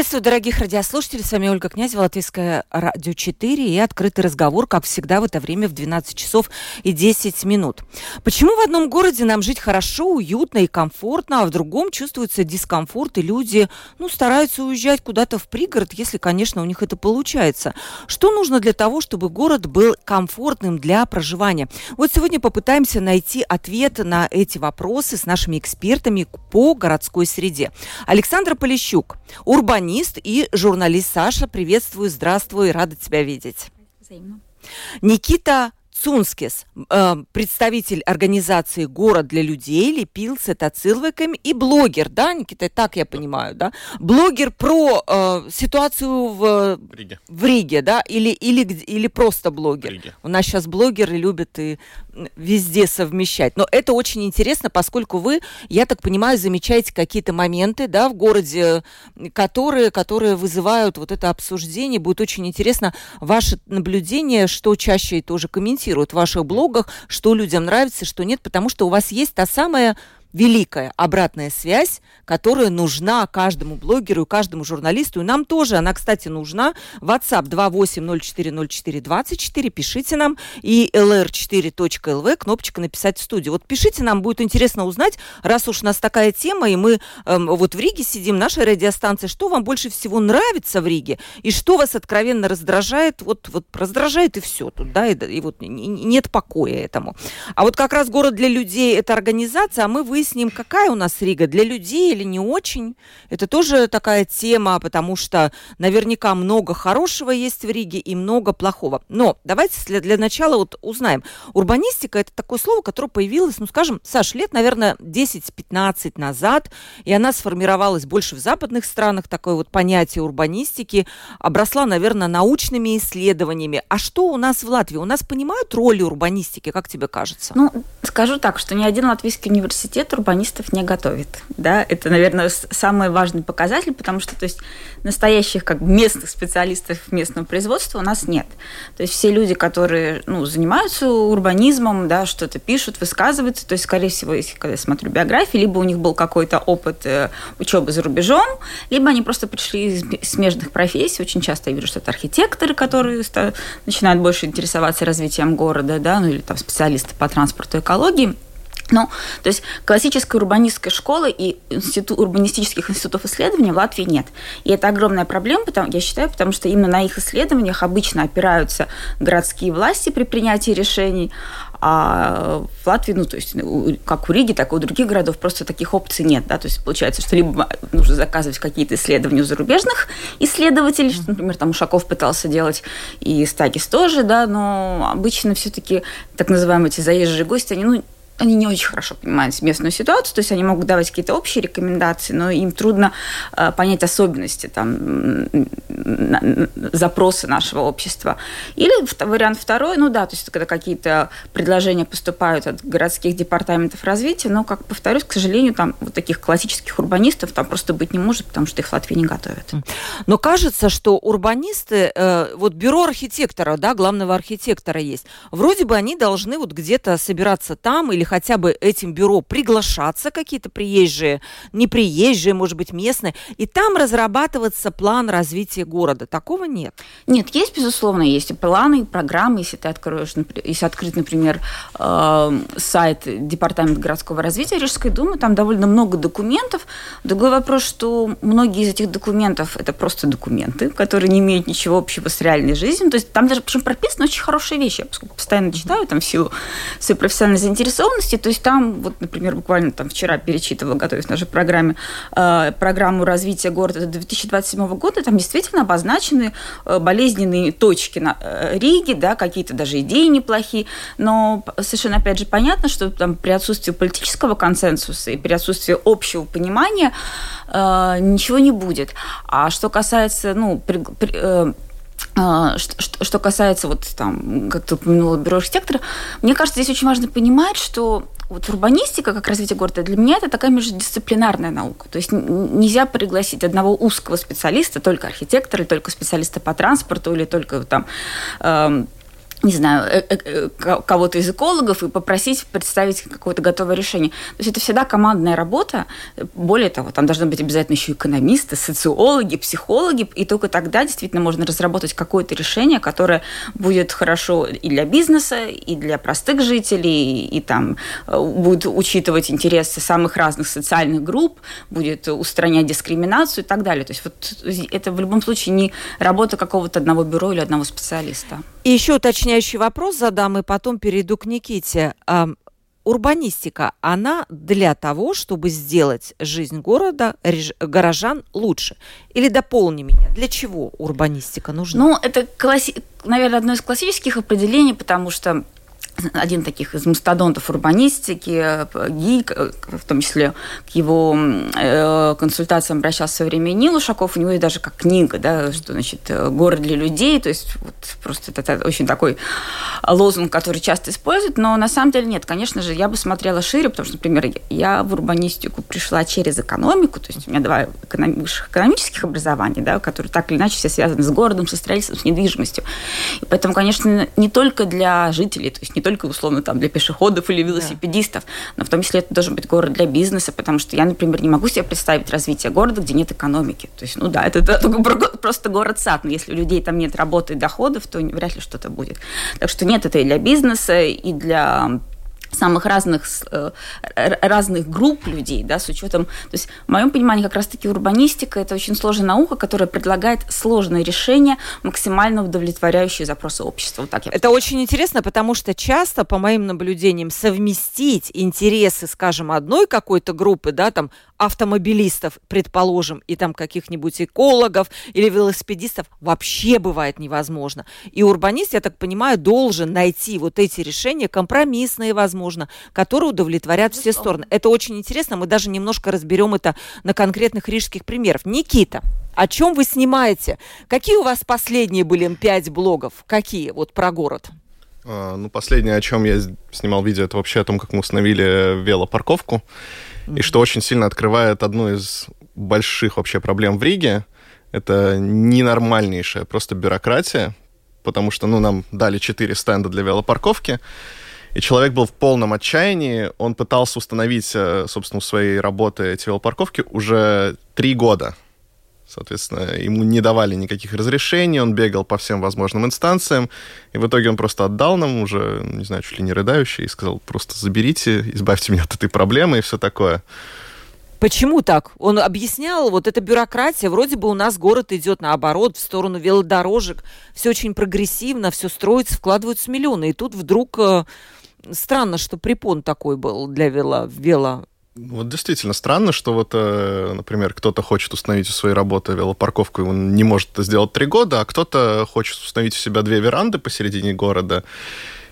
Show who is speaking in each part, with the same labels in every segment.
Speaker 1: Приветствую, дорогих радиослушателей. С вами Ольга Князева, Латвийское радио 4 и открытый разговор, как всегда, в это время в 12 часов и 10 минут. Почему в одном городе нам жить хорошо, уютно и комфортно, а в другом чувствуется дискомфорт, и люди ну, стараются уезжать куда-то в пригород, если, конечно, у них это получается. Что нужно для того, чтобы город был комфортным для проживания? Вот сегодня попытаемся найти ответ на эти вопросы с нашими экспертами по городской среде. Александр Полищук, урбан урбанист и журналист Саша. Приветствую, здравствуй, рада тебя видеть. Взаимно. Никита Цунскис, э, представитель организации «Город для людей», лепился Тацилвеками и блогер, да, Никита, так я понимаю, да? Блогер про э, ситуацию в, в, Риге. в Риге, да, или, или, или просто блогер. Риге. У нас сейчас блогеры любят и везде совмещать. Но это очень интересно, поскольку вы, я так понимаю, замечаете какие-то моменты, да, в городе, которые, которые вызывают вот это обсуждение. Будет очень интересно ваше наблюдение, что чаще тоже комментируете комментируют в ваших блогах, что людям нравится, что нет, потому что у вас есть та самая великая обратная связь, которая нужна каждому блогеру каждому журналисту. И нам тоже она, кстати, нужна. WhatsApp 28040424. Пишите нам. И lr4.lv, кнопочка «Написать в студию». Вот пишите, нам будет интересно узнать, раз уж у нас такая тема, и мы эм, вот в Риге сидим, наша радиостанция, что вам больше всего нравится в Риге, и что вас откровенно раздражает, вот, вот раздражает и все тут, да, и, и вот нет покоя этому. А вот как раз город для людей – это организация, а мы вы выясним, какая у нас Рига, для людей или не очень. Это тоже такая тема, потому что наверняка много хорошего есть в Риге и много плохого. Но давайте для, для начала вот узнаем. Урбанистика – это такое слово, которое появилось, ну, скажем, Саш, лет, наверное, 10-15 назад, и она сформировалась больше в западных странах, такое вот понятие урбанистики, обросла, наверное, научными исследованиями. А что у нас в Латвии? У нас понимают роль урбанистики, как тебе кажется?
Speaker 2: Ну, скажу так, что ни один латвийский университет университет урбанистов не готовит. Да? Это, наверное, самый важный показатель, потому что то есть, настоящих как местных специалистов местного производства у нас нет. То есть все люди, которые ну, занимаются урбанизмом, да, что-то пишут, высказываются, то есть, скорее всего, если когда я смотрю биографии, либо у них был какой-то опыт э, учебы за рубежом, либо они просто пришли из смежных профессий. Очень часто я вижу, что это архитекторы, которые начинают больше интересоваться развитием города, да, ну или там специалисты по транспорту экологии. Ну, то есть классической урбанистской школы и институт, урбанистических институтов исследований в Латвии нет. И это огромная проблема, потому, я считаю, потому что именно на их исследованиях обычно опираются городские власти при принятии решений, а в Латвии, ну, то есть, как у Риги, так и у других городов просто таких опций нет, да, то есть получается, что либо нужно заказывать какие-то исследования у зарубежных исследователей, что, например, там Ушаков пытался делать, и Стагис тоже, да, но обычно все-таки так называемые эти заезжие гости, они, ну, они не очень хорошо понимают местную ситуацию, то есть они могут давать какие-то общие рекомендации, но им трудно э, понять особенности там, запросы нашего общества. Или вариант второй, ну да, то есть когда какие-то предложения поступают от городских департаментов развития, но, как повторюсь, к сожалению, там вот таких классических урбанистов там просто быть не может, потому что их в Латвии не готовят.
Speaker 1: Но кажется, что урбанисты, э, вот бюро архитектора, да, главного архитектора есть, вроде бы они должны вот где-то собираться там или хотя бы этим бюро приглашаться какие-то приезжие, не приезжие, может быть, местные, и там разрабатываться план развития города. Такого нет?
Speaker 2: Нет, есть, безусловно, есть и планы, и программы. Если ты откроешь, если открыть, например, э, сайт Департамента городского развития Рижской думы, там довольно много документов. Другой вопрос, что многие из этих документов это просто документы, которые не имеют ничего общего с реальной жизнью. То есть там даже причем прописаны очень хорошие вещи. Я постоянно читаю там в силу своей профессиональной заинтересованности, области. То есть там, вот, например, буквально там вчера перечитывала, готовясь к нашей программе, э, программу развития города до 2027 года, там действительно обозначены э, болезненные точки на э, Риге, да, какие-то даже идеи неплохие, но совершенно, опять же, понятно, что там при отсутствии политического консенсуса и при отсутствии общего понимания ничего не будет. А что касается, ну, при, при, что, что касается вот там, как ты упомянула, бюро архитектора, мне кажется, здесь очень важно понимать, что вот урбанистика, как развитие города, для меня это такая междисциплинарная наука. То есть нельзя пригласить одного узкого специалиста, только архитектора, только специалиста по транспорту или только там эм, не знаю, э, э, э, кого-то из экологов и попросить представить какое-то готовое решение. То есть это всегда командная работа. Более того, там должны быть обязательно еще экономисты, социологи, психологи, и только тогда действительно можно разработать какое-то решение, которое будет хорошо и для бизнеса, и для простых жителей, и, и там будет учитывать интересы самых разных социальных групп, будет устранять дискриминацию и так далее. То есть вот это в любом случае не работа какого-то одного бюро или одного специалиста.
Speaker 1: Еще уточняющий вопрос задам, и потом перейду к Никите. Урбанистика, она для того, чтобы сделать жизнь города, горожан лучше? Или дополни меня, для чего урбанистика нужна?
Speaker 2: Ну, это, класси... наверное, одно из классических определений, потому что один таких из мастодонтов урбанистики, ГИ, в том числе к его э, консультациям обращался во время Нил Ушаков, у него есть даже как книга, да, что значит город для людей, то есть вот просто это, это очень такой лозунг, который часто используют, но на самом деле нет, конечно же, я бы смотрела шире, потому что, например, я в урбанистику пришла через экономику, то есть у меня два высших экономических образования, да, которые так или иначе все связаны с городом, со строительством, с недвижимостью. И поэтому, конечно, не только для жителей, то есть не только только условно там для пешеходов или велосипедистов, да. но в том числе это должен быть город для бизнеса, потому что я, например, не могу себе представить развитие города, где нет экономики. То есть, ну да, это, это просто город-сад, но если у людей там нет работы и доходов, то вряд ли что-то будет. Так что нет, это и для бизнеса, и для самых разных, э, разных групп людей, да, с учетом, то есть в моем понимании как раз-таки урбанистика – это очень сложная наука, которая предлагает сложные решения, максимально удовлетворяющие запросы общества. Вот так
Speaker 1: я это очень интересно, потому что часто, по моим наблюдениям, совместить интересы, скажем, одной какой-то группы, да, там, автомобилистов, предположим, и там каких-нибудь экологов или велосипедистов вообще бывает невозможно. И урбанист, я так понимаю, должен найти вот эти решения, компромиссные, возможно, которые удовлетворят все стороны. Это очень интересно, мы даже немножко разберем это на конкретных рижских примерах. Никита, о чем вы снимаете? Какие у вас последние были пять блогов? Какие вот про город?
Speaker 3: А, ну, последнее, о чем я снимал видео, это вообще о том, как мы установили велопарковку. Mm-hmm. И что очень сильно открывает одну из больших вообще проблем в Риге, это ненормальнейшая просто бюрократия, потому что, ну, нам дали четыре стенда для велопарковки, и человек был в полном отчаянии, он пытался установить, э, собственно, у своей работы эти велопарковки уже три года. Соответственно, ему не давали никаких разрешений, он бегал по всем возможным инстанциям, и в итоге он просто отдал нам уже, не знаю, чуть ли не рыдающий, и сказал, просто заберите, избавьте меня от этой проблемы и все такое.
Speaker 1: Почему так? Он объяснял, вот эта бюрократия, вроде бы у нас город идет наоборот, в сторону велодорожек, все очень прогрессивно, все строится, вкладываются миллионы, и тут вдруг э, странно, что препон такой был для вело, вело
Speaker 3: вот действительно странно, что вот, э, например, кто-то хочет установить у своей работы велопарковку, и он не может это сделать три года, а кто-то хочет установить у себя две веранды посередине города,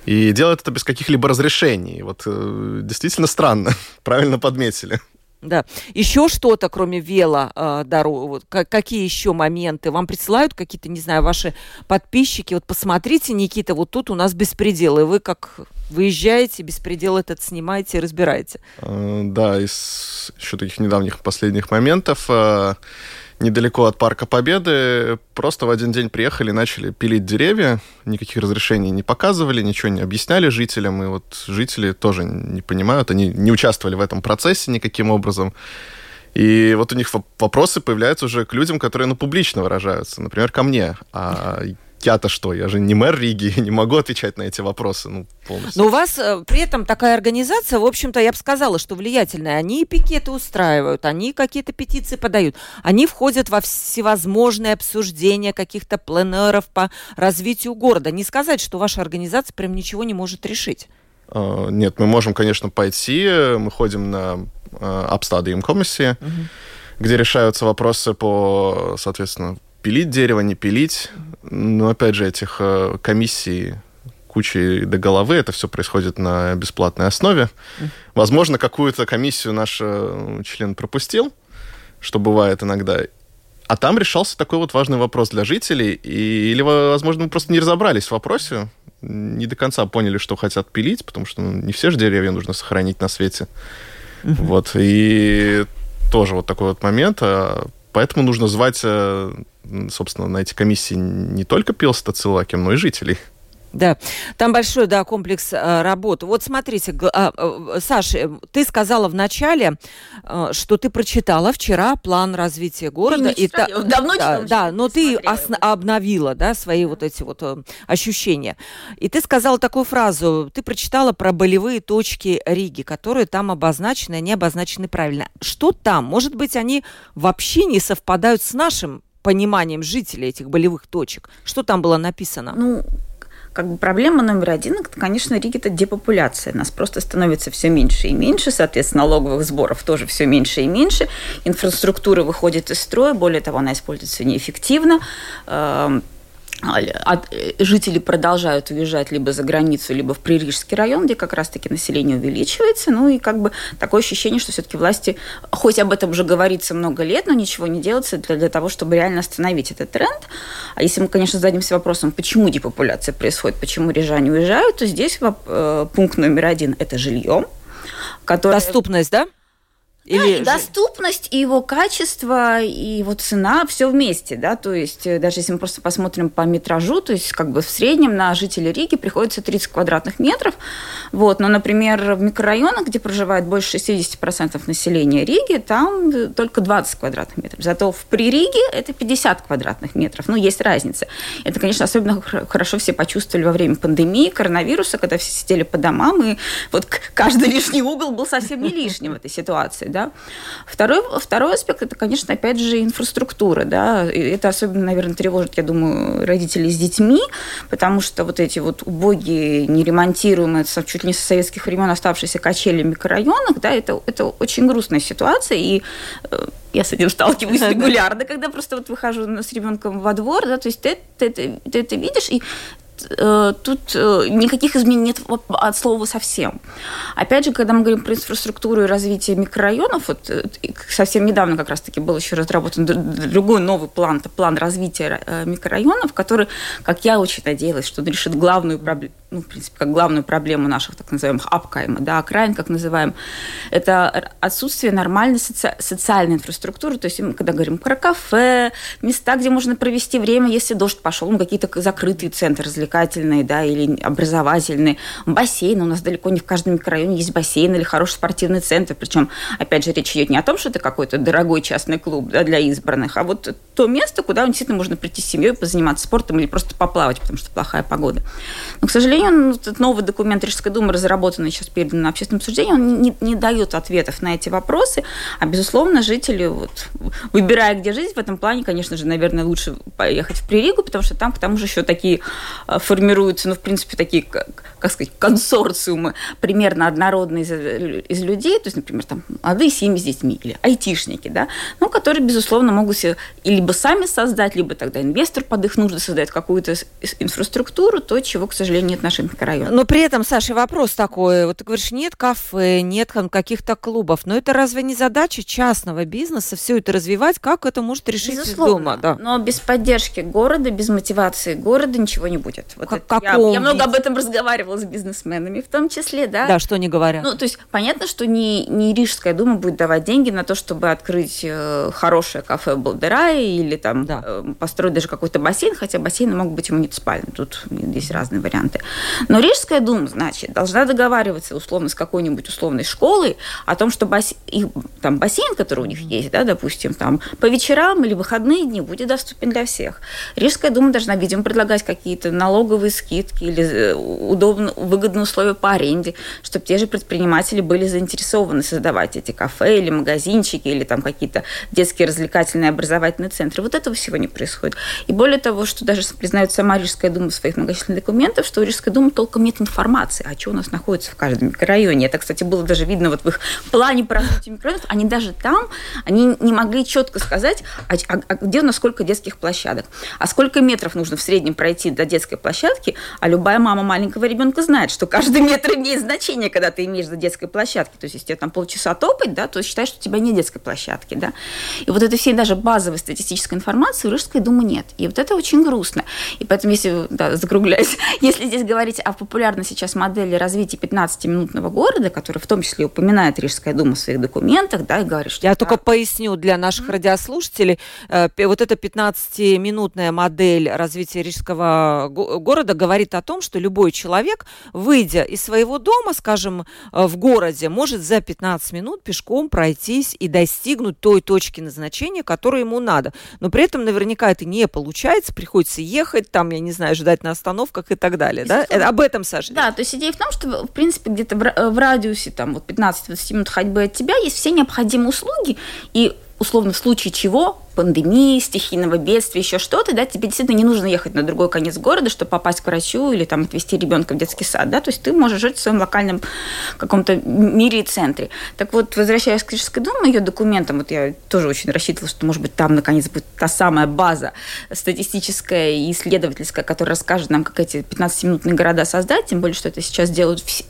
Speaker 3: и делает это без каких-либо разрешений. Вот э, действительно странно, правильно подметили.
Speaker 1: Да. Еще что-то, кроме вело э, дорог, какие еще моменты? Вам присылают какие-то, не знаю, ваши подписчики? Вот посмотрите, Никита, вот тут у нас беспредел, и вы как выезжаете, беспредел этот снимаете, разбираете.
Speaker 3: Э, да, из еще таких недавних последних моментов э, недалеко от Парка Победы. Просто в один день приехали начали пилить деревья. Никаких разрешений не показывали, ничего не объясняли жителям. И вот жители тоже не понимают, они не участвовали в этом процессе никаким образом. И вот у них вопросы появляются уже к людям, которые ну, публично выражаются. Например, ко мне. А я-то что? Я же не мэр Риги, не могу отвечать на эти вопросы ну, полностью.
Speaker 1: Но у вас э, при этом такая организация, в общем-то, я бы сказала, что влиятельная. Они пикеты устраивают, они какие-то петиции подают, они входят во всевозможные обсуждения каких-то пленеров по развитию города. Не сказать, что ваша организация прям ничего не может решить.
Speaker 3: Uh, нет, мы можем, конечно, пойти. Мы ходим на uh, обстадиум комиссии, uh-huh. где решаются вопросы по, соответственно, пилить дерево, не пилить. Но, опять же, этих э, комиссий кучей до головы, это все происходит на бесплатной основе. Возможно, какую-то комиссию наш э, член пропустил, что бывает иногда. А там решался такой вот важный вопрос для жителей, и, или, возможно, мы просто не разобрались в вопросе, не до конца поняли, что хотят пилить, потому что ну, не все же деревья нужно сохранить на свете. Вот, и тоже вот такой вот момент. А, поэтому нужно звать, э, собственно, на эти комиссии не только пилстацилаким, но и жителей.
Speaker 1: Да, там большой, да, комплекс э, работы. Вот смотрите, э, э, Саша, ты сказала в начале, э, что ты прочитала вчера план развития города.
Speaker 2: И та, давно
Speaker 1: да, да, но ты ос- обновила, да, свои вот эти вот ощущения. И ты сказала такую фразу, ты прочитала про болевые точки Риги, которые там обозначены, они обозначены правильно. Что там? Может быть, они вообще не совпадают с нашим пониманием жителей этих болевых точек? Что там было написано?
Speaker 2: Ну, как бы проблема номер один, это, конечно, Риги это депопуляция. Нас просто становится все меньше и меньше, соответственно, налоговых сборов тоже все меньше и меньше, инфраструктура выходит из строя, более того, она используется неэффективно, эм, от, э, жители продолжают уезжать либо за границу, либо в Пририжский район, где как раз-таки население увеличивается. Ну и как бы такое ощущение, что все-таки власти, хоть об этом уже говорится много лет, но ничего не делается для, для того, чтобы реально остановить этот тренд. А если мы, конечно, зададимся вопросом, почему депопуляция происходит, почему рижане уезжают, то здесь э, пункт номер один – это жилье.
Speaker 1: Которое... Доступность, да?
Speaker 2: Или... Да, и доступность, и его качество, и его цена, все вместе, да, то есть э, даже если мы просто посмотрим по метражу, то есть как бы в среднем на жителей Риги приходится 30 квадратных метров, вот, но, например, в микрорайонах, где проживает больше 60% населения Риги, там э, только 20 квадратных метров, зато в Пририге это 50 квадратных метров, ну, есть разница. Это, конечно, особенно хорошо все почувствовали во время пандемии, коронавируса, когда все сидели по домам, и вот каждый лишний угол был совсем не лишним в этой ситуации, да, да. Второй, второй аспект – это, конечно, опять же, инфраструктура, да. И это особенно, наверное, тревожит, я думаю, родителей с детьми, потому что вот эти вот убогие, неремонтируемые, чуть ли не со советских времен оставшиеся качели в микрорайонах, да, это, это очень грустная ситуация, и э, я с этим сталкиваюсь регулярно, когда просто вот выхожу с ребенком во двор, да, то есть ты, ты, ты, ты это видишь, и Э, тут э, никаких изменений нет от слова совсем. Опять же, когда мы говорим про инфраструктуру и развитие микрорайонов, вот э, совсем недавно как раз-таки был еще разработан другой новый план, это план развития микрорайонов, который, как я очень надеялась, что он решит главную проблему, ну, в принципе, как главную проблему наших так называемых апкайма, да, окраин, как называем, это отсутствие нормальной соци социальной инфраструктуры, то есть когда говорим про кафе, места, где можно провести время, если дождь пошел, ну, какие-то закрытые центры развлекательные, да, или образовательные, бассейн, у нас далеко не в каждом микрорайоне есть бассейн или хороший спортивный центр, причем, опять же, речь идет не о том, что это какой-то дорогой частный клуб да, для избранных, а вот то место, куда действительно можно прийти с семьей, позаниматься спортом или просто поплавать, потому что плохая погода. Но, к сожалению, сожалению, этот новый документ Рижской думы, разработанный сейчас передан на общественное обсуждение, он не, не дает ответов на эти вопросы, а, безусловно, жители, вот, выбирая, где жить, в этом плане, конечно же, наверное, лучше поехать в Приригу, потому что там, к тому же, еще такие а, формируются, ну, в принципе, такие, как, как сказать, консорциумы примерно однородные из, из людей, то есть, например, там, молодые семьи с детьми или айтишники, да, ну, которые, безусловно, могут себе либо сами создать, либо тогда инвестор под их нужды создает какую-то инфраструктуру, то, чего, к сожалению, нет наших микрорайонах.
Speaker 1: Но при этом, Саша, вопрос такой. Вот ты говоришь, нет кафе, нет каких-то клубов. Но это разве не задача частного бизнеса все это развивать? Как это может решить
Speaker 2: Безусловно,
Speaker 1: из дома? Да.
Speaker 2: Но без поддержки города, без мотивации города ничего не будет. Вот как, это, я, я много об этом разговаривала с бизнесменами, в том числе, да.
Speaker 1: Да, что они говорят.
Speaker 2: Ну, то есть понятно, что не, не Рижская дума будет давать деньги на то, чтобы открыть э, хорошее кафе в Балдерае или там да. э, построить даже какой-то бассейн, хотя бассейны могут быть и муниципальными. Тут есть разные варианты. Но Рижская дума, значит, должна договариваться условно с какой-нибудь условной школой о том, что бассейн, там бассейн, который у них есть, да, допустим, там по вечерам или выходные дни будет доступен для всех. Рижская дума должна, видимо, предлагать какие-то налоговые скидки или э, удобно, выгодные условия по аренде, чтобы те же предприниматели были заинтересованы создавать эти кафе или магазинчики или там какие-то детские развлекательные образовательные центры. Вот этого всего не происходит. И более того, что даже признает сама Рижская дума в своих многочисленных документах, что у Рижской Рижской думы толком нет информации, а что у нас находится в каждом микрорайоне. Это, кстати, было даже видно вот в их плане по микрорайонов. Они даже там, они не могли четко сказать, а, а, а где у нас сколько детских площадок, а сколько метров нужно в среднем пройти до детской площадки, а любая мама маленького ребенка знает, что каждый метр имеет значение, когда ты имеешь до детской площадки. То есть, если тебе там полчаса топать, да, то считай, что у тебя нет детской площадки, да. И вот этой всей даже базовой статистической информации в Рижской думы нет. И вот это очень грустно. И поэтому, если, да, закругляюсь, если здесь говорить о популярной сейчас модели развития 15-минутного города, который в том числе упоминает Рижская дума в своих документах, да, и говорит, что...
Speaker 1: Я только поясню для наших mm-hmm. радиослушателей. Э, вот эта 15-минутная модель развития Рижского города говорит о том, что любой человек, выйдя из своего дома, скажем, э, в городе, может за 15 минут пешком пройтись и достигнуть той точки назначения, которую ему надо. Но при этом наверняка это не получается, приходится ехать, там, я не знаю, ждать на остановках и так далее. Да? Это, об этом, Саша?
Speaker 2: Да, то есть идея в том, что, в принципе, где-то в, э, в радиусе там, вот 15-20 минут ходьбы от тебя есть все необходимые услуги, и условно в случае чего пандемии, стихийного бедствия, еще что-то, да, тебе действительно не нужно ехать на другой конец города, чтобы попасть к врачу или там отвезти ребенка в детский сад, да, то есть ты можешь жить в своем локальном каком-то мире и центре. Так вот, возвращаясь к Рижской думе, ее документам, вот я тоже очень рассчитывала, что, может быть, там, наконец, будет та самая база статистическая и исследовательская, которая расскажет нам, как эти 15-минутные города создать, тем более, что это сейчас делают все,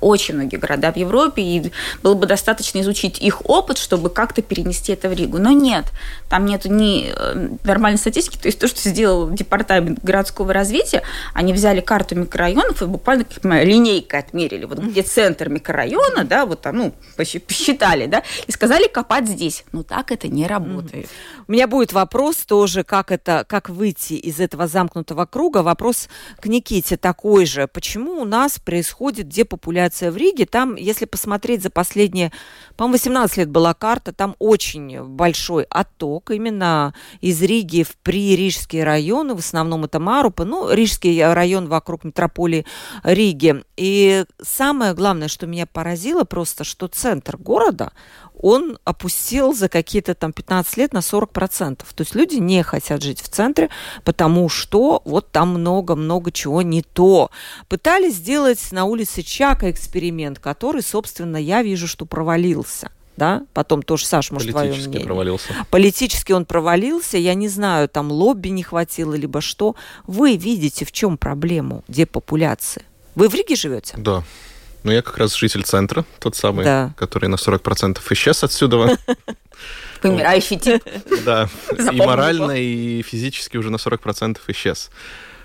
Speaker 2: очень многие города в Европе, и было бы достаточно изучить их опыт, чтобы как-то перенести это в Ригу. Но нет, там нет ни э, нормальной статистики, то есть то, что сделал департамент городского развития, они взяли карту микрорайонов и буквально как линейкой отмерили, вот где центр микрорайона, да, вот ну, посчитали, да, и сказали копать здесь. Но так это не работает.
Speaker 1: У меня будет вопрос тоже, как это, как выйти из этого замкнутого круга. Вопрос к Никите такой же. Почему у нас происходит депопуляция инфляция в Риге, там, если посмотреть за последние, по-моему, 18 лет была карта, там очень большой отток именно из Риги в пририжские районы, в основном это Марупа, ну, Рижский район вокруг метрополии Риги. И самое главное, что меня поразило просто, что центр города, он опустил за какие-то там 15 лет на 40%. То есть люди не хотят жить в центре, потому что вот там много-много чего не то. Пытались сделать на улице Чака эксперимент, который, собственно, я вижу, что провалился да, потом тоже, Саш, может, твое мнение.
Speaker 3: провалился.
Speaker 1: Политически он провалился, я не знаю, там лобби не хватило, либо что. Вы видите, в чем проблему депопуляции? Вы в Риге живете?
Speaker 3: Да. Ну, я как раз житель центра, тот самый, да. который на 40% исчез отсюда.
Speaker 2: Помирающий тип.
Speaker 3: Да, и морально, и физически уже на 40% исчез.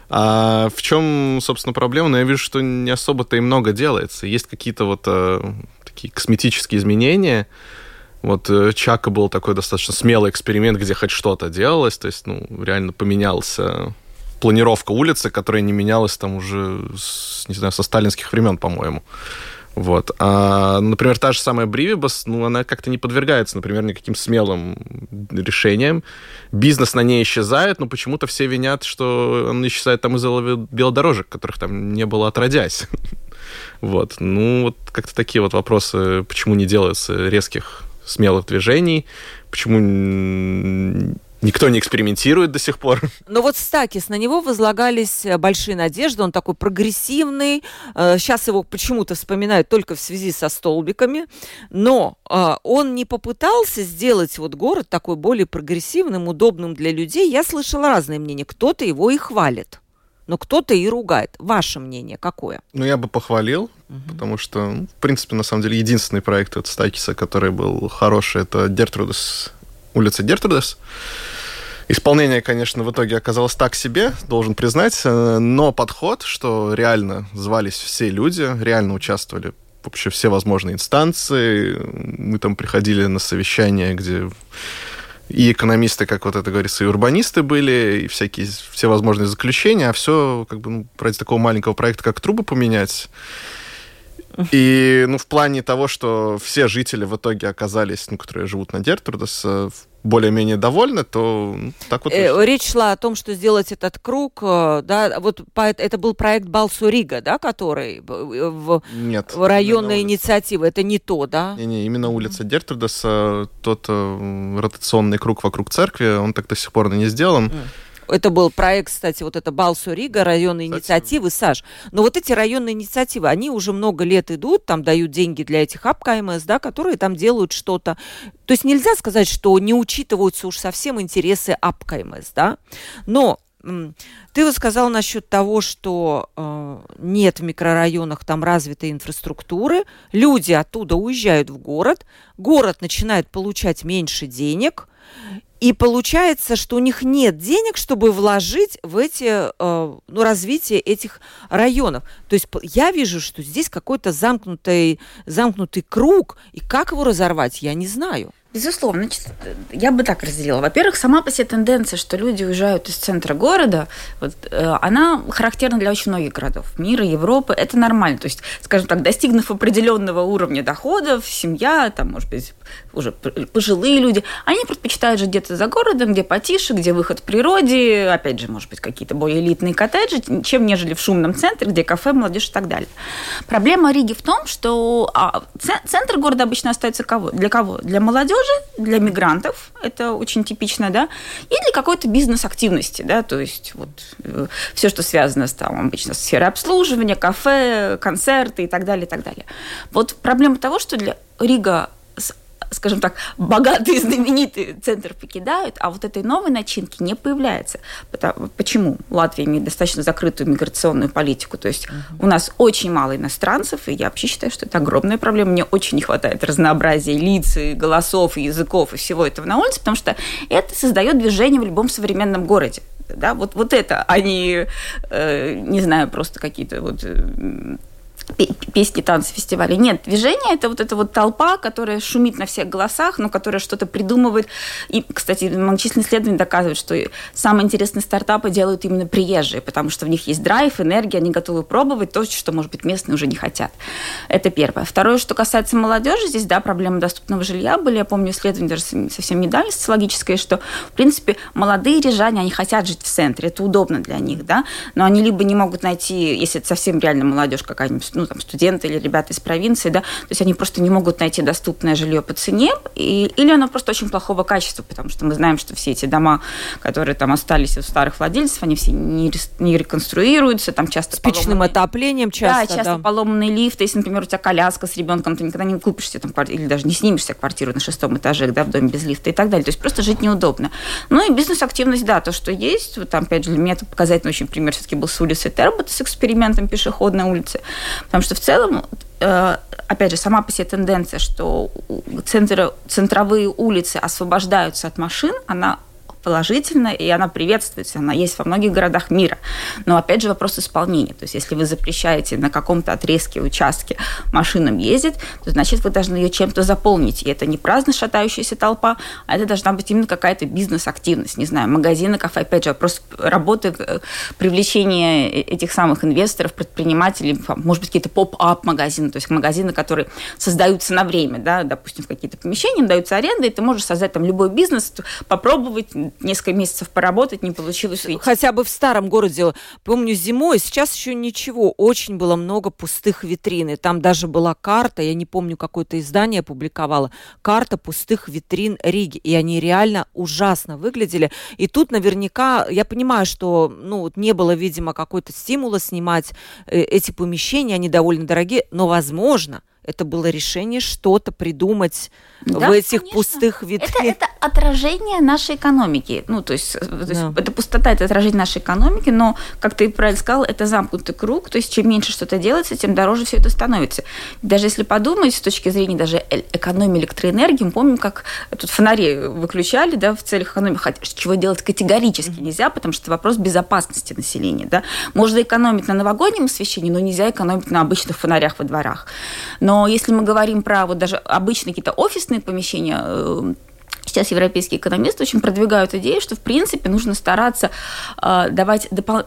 Speaker 3: А в чем, собственно, проблема? Ну, я вижу, что не особо-то и много делается. Есть какие-то вот э, такие косметические изменения. Вот э, Чака был такой достаточно смелый эксперимент, где хоть что-то делалось. То есть, ну, реально поменялся планировка улицы, которая не менялась там уже, с, не знаю, со сталинских времен, по-моему. Вот. А, например, та же самая Бривибас, ну, она как-то не подвергается, например, никаким смелым решениям. Бизнес на ней исчезает, но почему-то все винят, что он исчезает там из-за велодорожек, которых там не было отродясь. Вот. Ну, вот как-то такие вот вопросы, почему не делается резких, смелых движений, почему Никто не экспериментирует до сих пор.
Speaker 1: Но вот Стакис, на него возлагались э, большие надежды. Он такой прогрессивный. Сейчас э, его почему-то вспоминают только в связи со столбиками. Но э, он не попытался сделать вот город такой более прогрессивным, удобным для людей. Я слышала разные мнения. Кто-то его и хвалит но кто-то и ругает. Ваше мнение какое?
Speaker 3: Ну, я бы похвалил, угу. потому что, ну, в принципе, на самом деле, единственный проект от Стакиса, который был хороший, это Дертрудес, улица Дертрудес. Исполнение, конечно, в итоге оказалось так себе, должен признать, э, но подход, что реально звались все люди, реально участвовали вообще все возможные инстанции. Мы там приходили на совещания, где и экономисты, как вот это говорится, и урбанисты были, и всякие, все возможные заключения, а все как бы ну, ради такого маленького проекта, как трубы поменять. И, ну, в плане того, что все жители в итоге оказались, ну, которые живут на Дертрудас, э, более-менее довольны, то ну, так вот...
Speaker 1: Э, речь шла о том, что сделать этот круг, э, да, вот по, это был проект Балсурига, да, который в,
Speaker 3: Нет,
Speaker 1: в районной инициативы, это не то, да?
Speaker 3: Не-не, именно улица Дертрудаса, тот ротационный круг вокруг церкви, он так до сих пор не сделан. Mm.
Speaker 1: Это был проект, кстати, вот это Балсу Рига, районные кстати, инициативы, Саш. Но вот эти районные инициативы, они уже много лет идут, там дают деньги для этих АП КМС, да, которые там делают что-то. То есть нельзя сказать, что не учитываются уж совсем интересы АП КМС, да. Но ты вот сказал насчет того, что э, нет в микрорайонах там развитой инфраструктуры, люди оттуда уезжают в город, город начинает получать меньше денег, и получается, что у них нет денег, чтобы вложить в эти, э, ну, развитие этих районов. То есть я вижу, что здесь какой-то замкнутый, замкнутый круг, и как его разорвать, я не знаю.
Speaker 2: Безусловно, значит, я бы так разделила. Во-первых, сама по себе тенденция, что люди уезжают из центра города, вот, э, она характерна для очень многих городов мира, Европы. Это нормально. То есть, скажем так, достигнув определенного уровня доходов, семья, там, может быть, уже пожилые люди, они предпочитают жить где-то за городом, где потише, где выход в природе, опять же, может быть, какие-то более элитные коттеджи, чем нежели в шумном центре, где кафе, молодежь и так далее. Проблема Риги в том, что а, центр города обычно остается кого? Для кого? Для молодежи, для мигрантов, это очень типично, да, и для какой-то бизнес-активности, да, то есть вот э, все, что связано с там обычно сферой обслуживания, кафе, концерты и так далее, и так далее. Вот проблема того, что для Рига скажем так, богатые, знаменитые центр покидают, а вот этой новой начинки не появляется. Почему? Латвия имеет достаточно закрытую миграционную политику, то есть у нас очень мало иностранцев, и я вообще считаю, что это огромная проблема. Мне очень не хватает разнообразия лиц, и голосов, и языков, и всего этого на улице, потому что это создает движение в любом современном городе да, вот, вот это, а не, э, не знаю, просто какие-то вот э, песни, танцы, фестивали. Нет, движение – это вот эта вот толпа, которая шумит на всех голосах, но которая что-то придумывает. И, кстати, многочисленные исследования доказывают, что самые интересные стартапы делают именно приезжие, потому что в них есть драйв, энергия, они готовы пробовать то, что, может быть, местные уже не хотят. Это первое. Второе, что касается молодежи, здесь, да, проблемы доступного жилья были. Я помню исследование даже совсем недавно социологическое, что, в принципе, молодые рижане, они хотят жить в центре, это удобно для них, да, но они либо не могут найти, если это совсем реально молодежь какая-нибудь, ну, там, студенты или ребята из провинции, да, то есть они просто не могут найти доступное жилье по цене, и, или оно просто очень плохого качества, потому что мы знаем, что все эти дома, которые там остались у старых владельцев, они все не, не реконструируются, там часто
Speaker 1: С печным поломанные... отоплением часто,
Speaker 2: Да, часто да. поломанные лифты, если, например, у тебя коляска с ребенком, ты никогда не купишь себе там квартиру, или даже не снимешься квартиру на шестом этаже, да, в доме без лифта и так далее, то есть просто жить неудобно. Ну и бизнес-активность, да, то, что есть, вот там, опять же, для меня это показательный очень пример все-таки был с улицы Тербот, с экспериментом пешеходной улицы, потому что в целом э, опять же, сама по себе тенденция, что центры, центровые улицы освобождаются от машин, она положительно, и она приветствуется, она есть во многих городах мира. Но опять же вопрос исполнения. То есть если вы запрещаете на каком-то отрезке, участке машинам ездить, то значит вы должны ее чем-то заполнить. И это не праздно шатающаяся толпа, а это должна быть именно какая-то бизнес-активность. Не знаю, магазины, кафе, опять же, вопрос работы, э, привлечения э, этих самых инвесторов, предпринимателей, может быть, какие-то поп-ап магазины, то есть магазины, которые создаются на время, да, допустим, в какие-то помещения, даются аренды, и ты можешь создать там любой бизнес, попробовать, несколько месяцев поработать, не получилось выйти.
Speaker 1: Хотя бы в старом городе, помню, зимой, сейчас еще ничего, очень было много пустых витрин. И там даже была карта, я не помню, какое-то издание опубликовало, карта пустых витрин Риги. И они реально ужасно выглядели. И тут наверняка, я понимаю, что ну, не было, видимо, какой-то стимула снимать э, эти помещения, они довольно дорогие, но, возможно, это было решение что-то придумать да, в этих конечно. пустых витринах.
Speaker 2: Это, это отражение нашей экономики. Ну, то есть, то есть да. это пустота, это отражение нашей экономики, но, как ты правильно сказал, это замкнутый круг, то есть чем меньше что-то делается, тем дороже все это становится. Даже если подумать с точки зрения даже экономии электроэнергии, мы помним, как тут фонари выключали, да, в целях экономии, чего делать категорически mm-hmm. нельзя, потому что это вопрос безопасности населения, да. Можно экономить на новогоднем освещении, но нельзя экономить на обычных фонарях во дворах. Но если мы говорим про вот даже обычные какие-то офисные офисные помещения э, Сейчас европейские экономисты очень продвигают идею, что, в принципе, нужно стараться э, давать, допол-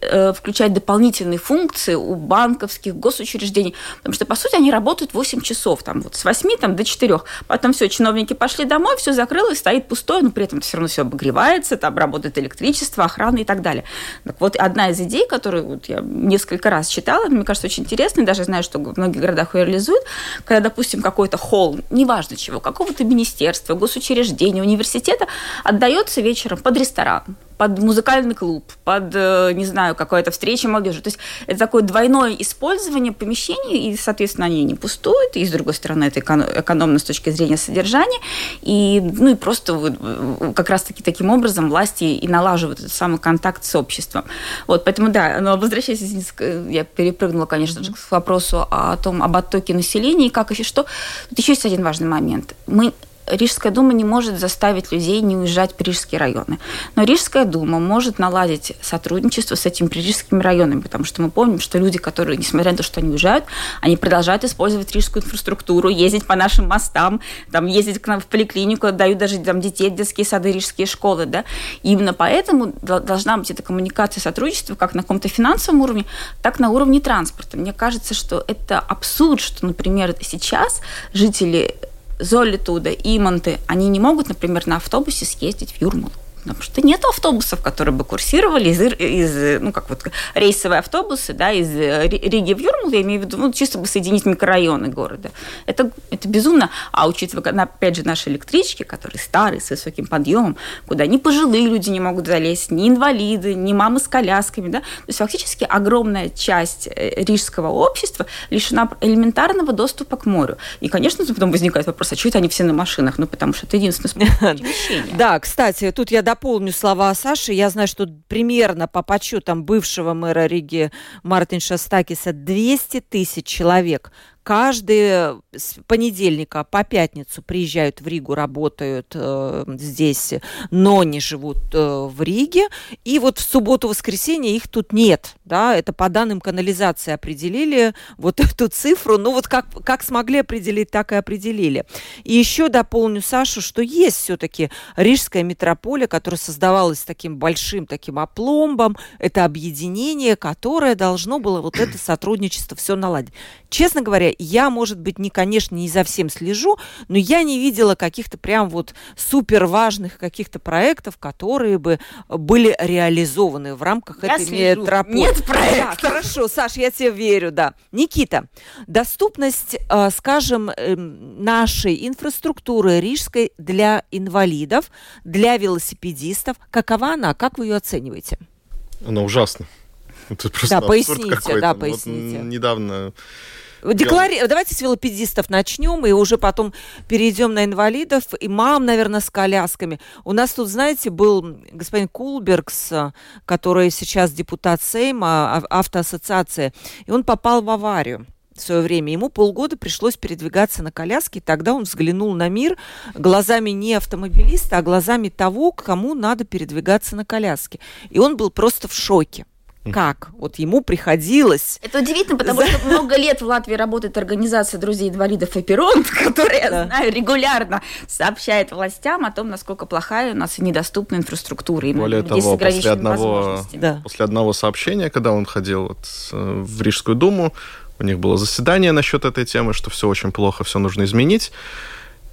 Speaker 2: э, включать дополнительные функции у банковских, госучреждений, потому что, по сути, они работают 8 часов, там, вот с 8 там, до 4. Потом все, чиновники пошли домой, все закрылось, стоит пустое, но при этом все равно все обогревается, там работает электричество, охрана и так далее. Так вот, одна из идей, которую вот я несколько раз читала, мне кажется, очень интересной, даже знаю, что в многих городах ее реализуют, когда, допустим, какой-то холл, неважно чего, какого-то министерства, госучреждения, учреждения, университета отдается вечером под ресторан, под музыкальный клуб, под, э, не знаю, какая-то встреча молодежи. То есть это такое двойное использование помещений, и, соответственно, они не пустуют, и, с другой стороны, это экономно с точки зрения содержания, и, ну, и просто вот, э, как раз-таки таким образом власти и налаживают этот самый контакт с обществом. Вот, поэтому, да, но возвращаясь, я перепрыгнула, конечно же, к вопросу о том, об оттоке населения и как еще что. Тут еще есть один важный момент. Мы Рижская дума не может заставить людей не уезжать в пририжские районы. Но Рижская дума может наладить сотрудничество с этими пририжскими районами, потому что мы помним, что люди, которые, несмотря на то, что они уезжают, они продолжают использовать рижскую инфраструктуру, ездить по нашим мостам, там, ездить к нам в поликлинику, отдают даже там, детей детские сады, рижские школы. Да? И именно поэтому должна быть эта коммуникация, сотрудничество как на каком-то финансовом уровне, так на уровне транспорта. Мне кажется, что это абсурд, что, например, сейчас жители Золитуда, Имонты, они не могут, например, на автобусе съездить в Юрмалу потому что нет автобусов, которые бы курсировали из, из ну, как вот рейсовые автобусы, да, из Риги в Юрмалу, я имею в виду, ну, чисто бы соединить микрорайоны города. Это, это безумно. А учитывая, опять же, наши электрички, которые старые, с высоким подъемом, куда ни пожилые люди не могут залезть, ни инвалиды, ни мамы с колясками, да, то есть фактически огромная часть э, рижского общества лишена элементарного доступа к морю. И, конечно, потом возникает вопрос, а что это они все на машинах? Ну, потому что это единственный способ.
Speaker 1: Да, кстати, тут я дополню слова Саши. Я знаю, что примерно по подсчетам бывшего мэра Риги Мартин Шастакиса 200 тысяч человек каждый с понедельника по пятницу приезжают в Ригу, работают э, здесь, но не живут э, в Риге. И вот в субботу-воскресенье их тут нет. Да, это по данным канализации определили вот эту цифру. Ну вот как, как смогли определить, так и определили. И еще дополню Сашу, что есть все-таки Рижская метрополия, которая создавалась таким большим таким опломбом. Это объединение, которое должно было вот это сотрудничество все наладить. Честно говоря, я, может быть, не, конечно, не за всем слежу, но я не видела каких-то прям вот супер важных каких-то проектов, которые бы были реализованы в рамках
Speaker 2: я
Speaker 1: этой
Speaker 2: слежу.
Speaker 1: метрополии.
Speaker 2: Нет проекта.
Speaker 1: Да, хорошо, Саш, я тебе верю, да. Никита, доступность, э, скажем, эм, нашей инфраструктуры рижской для инвалидов, для велосипедистов, какова она? Как вы ее оцениваете?
Speaker 3: Она ужасна. Это
Speaker 1: просто да, поясните, да, поясните.
Speaker 3: Вот недавно
Speaker 1: Деклари... Давайте с велосипедистов начнем, и уже потом перейдем на инвалидов, и мам, наверное, с колясками. У нас тут, знаете, был господин Кулбергс, который сейчас депутат Сейма, а, автоассоциация, и он попал в аварию в свое время. Ему полгода пришлось передвигаться на коляске, и тогда он взглянул на мир глазами не автомобилиста, а глазами того, кому надо передвигаться на коляске. И он был просто в шоке как вот ему приходилось.
Speaker 2: Это удивительно, потому что много лет в Латвии работает организация друзей инвалидов Эпирон, которая, я знаю, регулярно сообщает властям о том, насколько плохая у нас и недоступна инфраструктура.
Speaker 3: Более того, после одного, после одного сообщения, когда он ходил вот э, в Рижскую думу, у них было заседание насчет этой темы, что все очень плохо, все нужно изменить.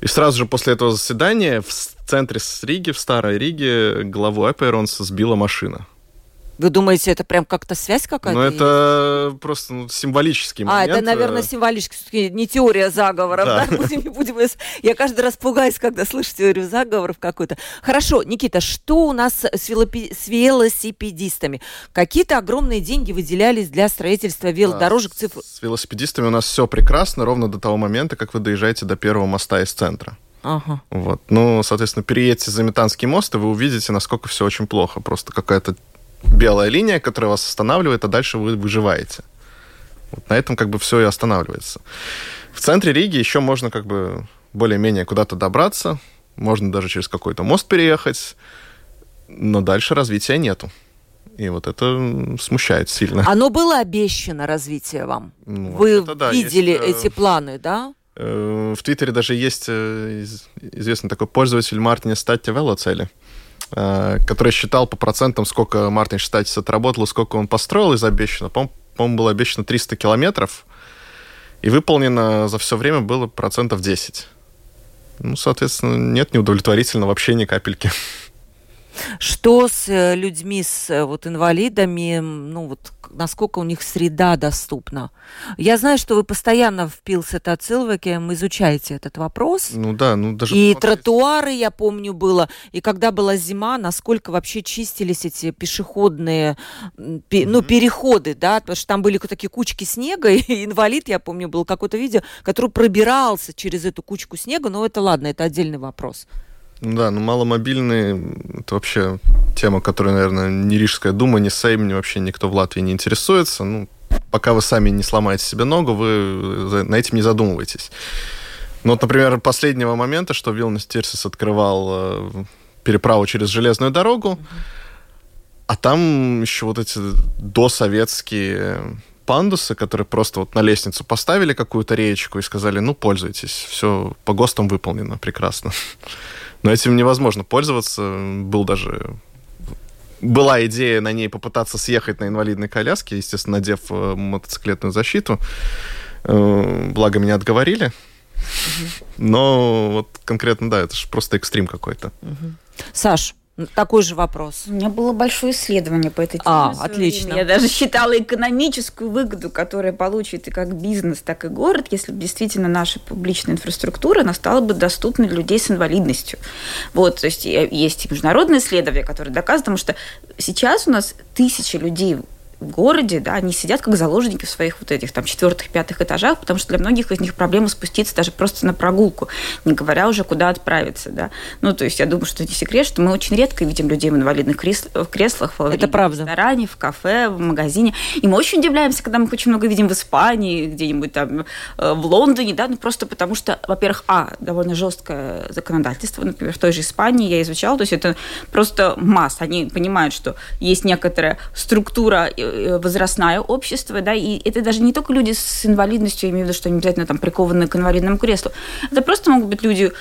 Speaker 3: И сразу же после этого заседания в центре Риги, в Старой Риге, главу Эпиронса сбила машина.
Speaker 1: Вы думаете, это прям как-то связь какая-то?
Speaker 3: Ну, это есть? просто ну, символический момент.
Speaker 1: А, это, наверное, символический, не теория заговоров, да? да? Будем, будем, я каждый раз пугаюсь, когда слышу теорию заговоров какую-то. Хорошо, Никита, что у нас с, велопи... с велосипедистами? Какие-то огромные деньги выделялись для строительства велодорожек? Да,
Speaker 3: цифр... С велосипедистами у нас все прекрасно, ровно до того момента, как вы доезжаете до первого моста из центра.
Speaker 1: Ага.
Speaker 3: Вот. Ну, соответственно, переедьте за Метанский мост, и вы увидите, насколько все очень плохо. Просто какая-то белая линия, которая вас останавливает, а дальше вы выживаете. Вот на этом как бы все и останавливается. В центре Риги еще можно как бы более-менее куда-то добраться, можно даже через какой-то мост переехать, но дальше развития нету. И вот это смущает сильно.
Speaker 1: Оно было обещано развитие вам? Ну, Вы да, видели есть, э, эти планы, да?
Speaker 3: Э, в Твиттере даже есть э, известный такой пользователь Мартин Статти Велоцели. Э, который считал по процентам, сколько Мартин Штатис отработал, сколько он построил из обещанного. По-моему, было обещано 300 километров, и выполнено за все время было процентов 10. Ну, соответственно, нет неудовлетворительно вообще ни капельки.
Speaker 1: Что с э, людьми, с э, вот инвалидами, ну вот насколько у них среда доступна? Я знаю, что вы постоянно в Пилсетацилвеке изучаете этот вопрос.
Speaker 3: Ну да, ну даже...
Speaker 1: И посмотреть. тротуары, я помню, было. И когда была зима, насколько вообще чистились эти пешеходные, пе, ну, переходы, да, потому что там были такие кучки снега, и инвалид, я помню, был какое-то видео, который пробирался через эту кучку снега, но это ладно, это отдельный вопрос.
Speaker 3: Да, ну маломобильные – это вообще тема, которой, наверное, ни Рижская дума, ни Сейм, ни вообще никто в Латвии не интересуется. Ну, пока вы сами не сломаете себе ногу, вы на этим не задумываетесь. Ну, вот, например, последнего момента, что Вилнес Тирсис открывал э, переправу через железную дорогу, а там еще вот эти досоветские пандусы, которые просто вот на лестницу поставили какую-то речку и сказали, ну, пользуйтесь, все по ГОСТам выполнено, прекрасно. Но этим невозможно пользоваться. Был даже была идея на ней попытаться съехать на инвалидной коляске, естественно, надев э, мотоциклетную защиту. Э, благо меня отговорили. Но вот конкретно, да, это же просто экстрим какой-то.
Speaker 1: Саш, такой же вопрос.
Speaker 2: У меня было большое исследование по этой теме.
Speaker 1: А, отлично.
Speaker 2: Я даже считала экономическую выгоду, которую получит и как бизнес, так и город, если бы действительно наша публичная инфраструктура она стала бы доступной для людей с инвалидностью. Вот, то есть есть международные исследования, которые доказывают, потому что сейчас у нас тысячи людей в городе, да, они сидят как заложники в своих вот этих там четвертых, пятых этажах, потому что для многих из них проблема спуститься даже просто на прогулку, не говоря уже, куда отправиться, да. Ну, то есть я думаю, что это не секрет, что мы очень редко видим людей в инвалидных в креслах, в,
Speaker 1: это правда.
Speaker 2: в ресторане, в кафе, в магазине. И мы очень удивляемся, когда мы очень много видим в Испании, где-нибудь там э, в Лондоне, да, ну просто потому что, во-первых, а, довольно жесткое законодательство, например, в той же Испании я изучала, то есть это просто масса, они понимают, что есть некоторая структура Э, возрастное общество, да, и это даже не только люди с инвалидностью, я имею в виду, что они обязательно там прикованы к инвалидному креслу. Это просто могут быть люди,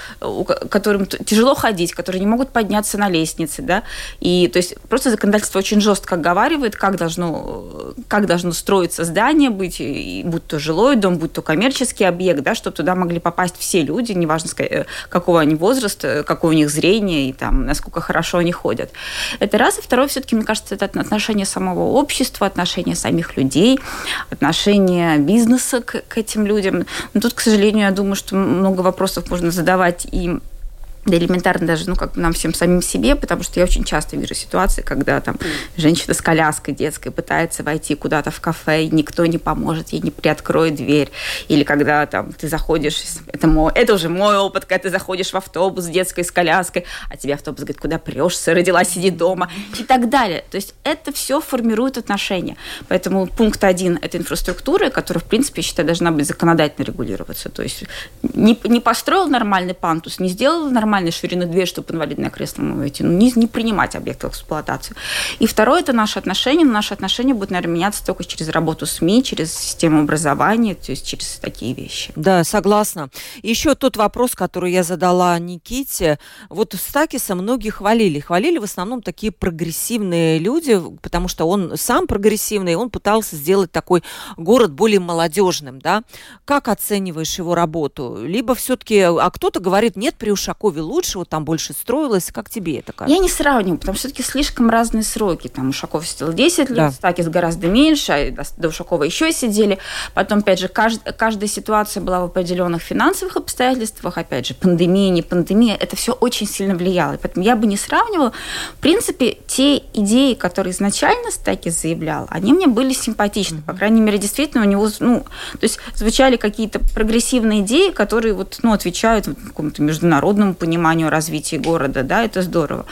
Speaker 2: которым тяжело ходить, которые не могут подняться на лестнице, да, и то есть просто законодательство очень жестко оговаривает, как должно, как должно строиться здание, быть, и будь то жилой дом, будь то коммерческий объект, да, чтобы туда могли попасть все люди, неважно, э, какого они возраста, какое у них зрение и там, насколько хорошо они ходят. Это раз. И второе, все-таки, мне кажется, это отношение самого общества, общества, отношения самих людей, отношения бизнеса к, к этим людям. Но тут, к сожалению, я думаю, что много вопросов можно задавать и да элементарно даже, ну, как нам всем самим себе, потому что я очень часто вижу ситуации, когда там женщина с коляской детской пытается войти куда-то в кафе, и никто не поможет, ей не приоткроет дверь. Или когда там ты заходишь, это, мой, это уже мой опыт, когда ты заходишь в автобус с детской с коляской, а тебе автобус говорит, куда прешься, родила, сиди дома, и так далее. То есть это все формирует отношения. Поэтому пункт один – это инфраструктура, которая, в принципе, я считаю, должна быть законодательно регулироваться. То есть не, не построил нормальный пантус, не сделал нормальный нормальной ширины дверь, чтобы инвалидное кресло войти. Ну, не, не принимать объект в эксплуатацию. И второе – это наши отношения. Но наши отношения будут, наверное, меняться только через работу СМИ, через систему образования, то есть через такие вещи.
Speaker 1: Да, согласна. Еще тот вопрос, который я задала Никите. Вот Стакиса многие хвалили. Хвалили в основном такие прогрессивные люди, потому что он сам прогрессивный, он пытался сделать такой город более молодежным, да? Как оцениваешь его работу? Либо все-таки, а кто-то говорит, нет, при Ушакове лучше, вот там больше строилось. Как тебе это кажется?
Speaker 2: Я не сравниваю, потому что все-таки слишком разные сроки. Там Ушаков сидел 10 лет, да. Стакис гораздо меньше, а до Ушакова еще сидели. Потом, опять же, кажд, каждая ситуация была в определенных финансовых обстоятельствах. Опять же, пандемия, не пандемия. Это все очень сильно влияло. Поэтому я бы не сравнивала. В принципе, те идеи, которые изначально Стакис заявлял, они мне были симпатичны. По крайней мере, действительно, у него, ну, то есть звучали какие-то прогрессивные идеи, которые вот, ну, отвечают какому-то международному пониманию пониманию развития города, да, это здорово.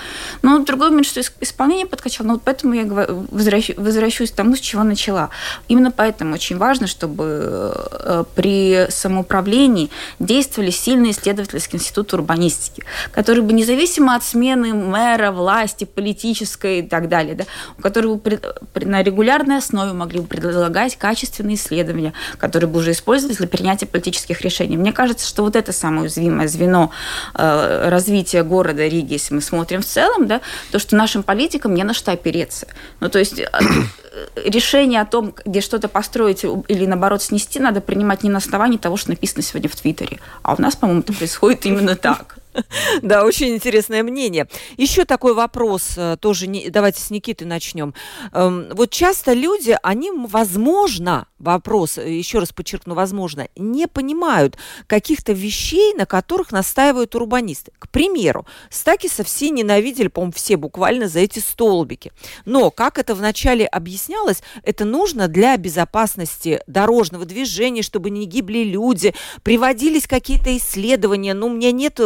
Speaker 2: Но другой момент, что исполнение подкачало, ну, вот поэтому я возвращаюсь, возвращусь к тому, с чего начала. Именно поэтому очень важно, чтобы э, при самоуправлении действовали сильные исследовательские институты урбанистики, которые бы независимо от смены мэра, власти, политической и так далее, да, которые бы на регулярной основе могли бы предлагать качественные исследования, которые бы уже использовались для принятия политических решений. Мне кажется, что вот это самое уязвимое звено э, развития города Риги, если мы смотрим в целом, да, то, что нашим политикам не на что опереться. Ну, то есть э, решение о том, где что-то построить или, наоборот, снести, надо принимать не на основании того, что написано сегодня в Твиттере. А у нас, по-моему, это происходит именно так.
Speaker 1: Да, очень интересное мнение. Еще такой вопрос, э, тоже не, давайте с Никиты начнем. Эм, вот часто люди, они, возможно, вопрос, э, еще раз подчеркну, возможно, не понимают каких-то вещей, на которых настаивают урбанисты. К примеру, Стакиса все ненавидели, по-моему, все буквально за эти столбики. Но, как это вначале объяснялось, это нужно для безопасности дорожного движения, чтобы не гибли люди, приводились какие-то исследования. Ну, у меня нет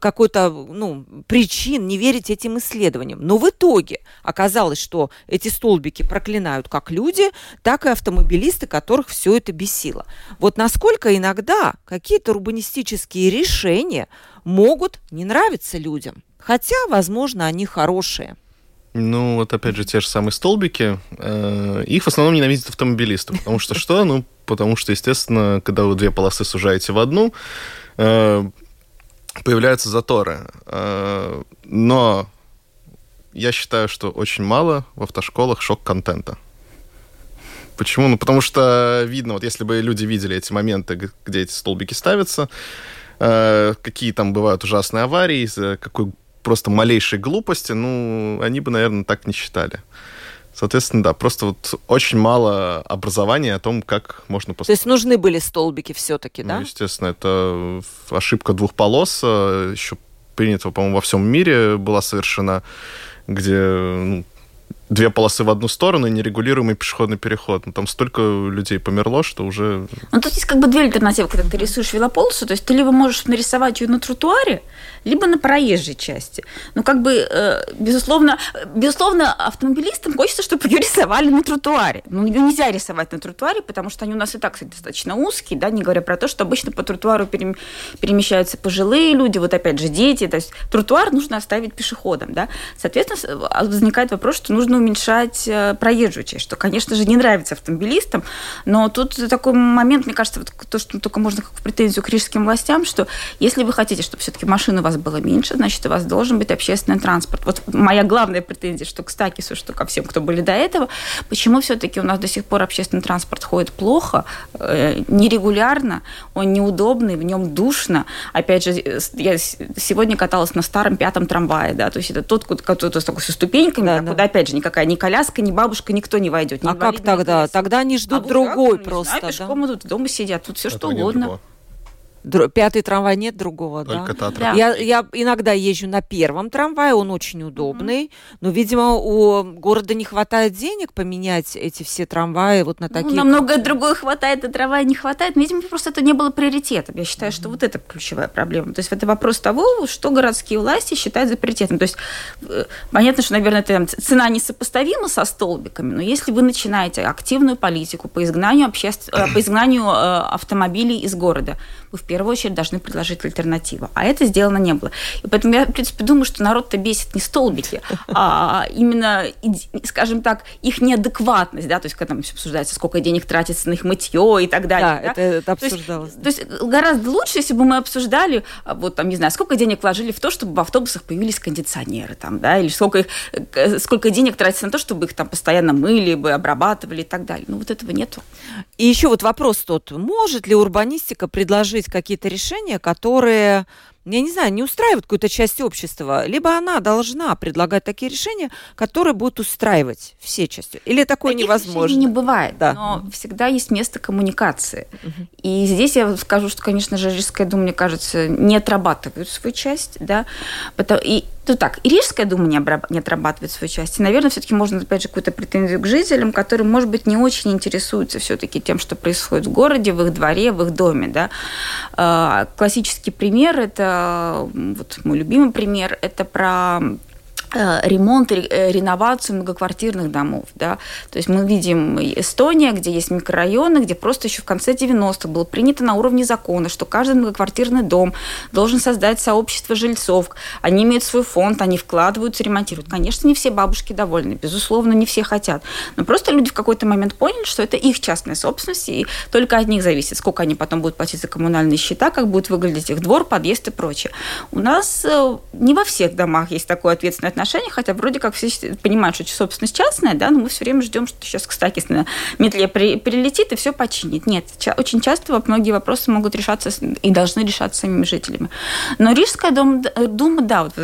Speaker 1: какой-то, ну, причин не верить этим исследованиям. Но в итоге оказалось, что эти столбики проклинают как люди, так и автомобилисты, которых все это бесило. Вот насколько иногда какие-то урбанистические решения могут не нравиться людям, хотя, возможно, они хорошие.
Speaker 3: Ну, вот опять же, те же самые столбики, э, их в основном ненавидят автомобилисты, потому что что? Ну, потому что, естественно, когда вы две полосы сужаете в одну, э, появляются заторы. Э, но я считаю, что очень мало в автошколах шок-контента. Почему? Ну, потому что видно, вот если бы люди видели эти моменты, где эти столбики ставятся, э, какие там бывают ужасные аварии, из-за какой просто малейшей глупости, ну, они бы, наверное, так не считали. Соответственно, да, просто вот очень мало образования о том, как можно
Speaker 1: поступать. То есть нужны были столбики все-таки, да?
Speaker 3: Ну, естественно, это ошибка двух полос, э, еще принята, по-моему, во всем мире была совершена, где ну, две полосы в одну сторону и нерегулируемый пешеходный переход. Ну, там столько людей померло, что уже...
Speaker 2: Ну, тут есть как бы две альтернативы, когда ты рисуешь велополосу. То есть ты либо можешь нарисовать ее на тротуаре, либо на проезжей части. Ну, как бы, э, безусловно, безусловно, автомобилистам хочется, чтобы ее рисовали на тротуаре. Ну, ее нельзя рисовать на тротуаре, потому что они у нас и так, кстати, достаточно узкие, да, не говоря про то, что обычно по тротуару перемещаются пожилые люди, вот опять же дети. То есть тротуар нужно оставить пешеходам, да. Соответственно, возникает вопрос, что нужно уменьшать э, проезжую часть, что, конечно же, не нравится автомобилистам, но тут такой момент, мне кажется, вот то, что только можно как претензию к рижским властям, что если вы хотите, чтобы все-таки машин у вас было меньше, значит, у вас должен быть общественный транспорт. Вот моя главная претензия, что к Стакису, что ко всем, кто были до этого, почему все-таки у нас до сих пор общественный транспорт ходит плохо, э, нерегулярно, он неудобный, в нем душно. Опять же, я сегодня каталась на старом пятом трамвае, да, то есть это тот, который с такой со ступеньками, да, куда, да. опять же, никак никакая, ни коляска, ни бабушка, никто не войдет.
Speaker 1: А как тогда? Тогда они ждут а другой просто. Знаю,
Speaker 2: пешком да? идут, дома сидят, тут все Это что угодно.
Speaker 1: Пятый трамвай нет другого,
Speaker 3: Только
Speaker 1: да?
Speaker 3: да.
Speaker 1: Я, я иногда езжу на первом трамвае, он очень удобный, mm-hmm. но, видимо, у города не хватает денег поменять эти все трамваи вот на ну, такие.
Speaker 2: Ну, намного другое хватает, а трамвая не хватает. Но, видимо, просто это не было приоритетом. Я считаю, mm-hmm. что вот это ключевая проблема. То есть это вопрос того, что городские власти считают за приоритетом. То есть э, понятно, что, наверное, это, цена несопоставима со столбиками, но если вы начинаете активную политику по изгнанию, обществ... Э, по изгнанию э, автомобилей из города, вы в первую очередь должны предложить альтернативу. А это сделано не было. И поэтому я, в принципе, думаю, что народ-то бесит не столбики, а именно, скажем так, их неадекватность, да, то есть когда там обсуждается, сколько денег тратится на их мытье и так далее.
Speaker 1: Да, да? Это, это обсуждалось.
Speaker 2: То есть, то есть гораздо лучше, если бы мы обсуждали, а, вот там, не знаю, сколько денег вложили в то, чтобы в автобусах появились кондиционеры там, да, или сколько, их, сколько денег тратится на то, чтобы их там постоянно мыли бы, обрабатывали и так далее. Ну, вот этого нету.
Speaker 1: И еще вот вопрос тот, может ли урбанистика предложить какие-то решения, которые я не знаю, не устраивает какую-то часть общества, либо она должна предлагать такие решения, которые будут устраивать все части. Или такое Таких невозможно?
Speaker 2: не бывает, да. но всегда есть место коммуникации. Угу. И здесь я скажу, что, конечно же, Рижская дума, мне кажется, не отрабатывает свою часть, да, и ну так, и Рижская дума не, обраб- не отрабатывает свою часть. И, наверное, все-таки можно, опять же, какую-то претензию к жителям, которые, может быть, не очень интересуются все-таки тем, что происходит в городе, в их дворе, в их доме. Да? А, классический пример – это, вот мой любимый пример, это про ремонт, э, реновацию многоквартирных домов. Да? То есть мы видим Эстония, где есть микрорайоны, где просто еще в конце 90-х было принято на уровне закона, что каждый многоквартирный дом должен создать сообщество жильцов. Они имеют свой фонд, они вкладываются, ремонтируют. Конечно, не все бабушки довольны, безусловно, не все хотят. Но просто люди в какой-то момент поняли, что это их частная собственность, и только от них зависит, сколько они потом будут платить за коммунальные счета, как будет выглядеть их двор, подъезд и прочее. У нас э, не во всех домах есть такое ответственное отношения, хотя вроде как все понимают, что собственность частная, да, но мы все время ждем, что сейчас, кстати, на метле при, прилетит и все починит. Нет, очень часто многие вопросы могут решаться и должны решаться самими жителями. Но Рижская дума, дума, да, вот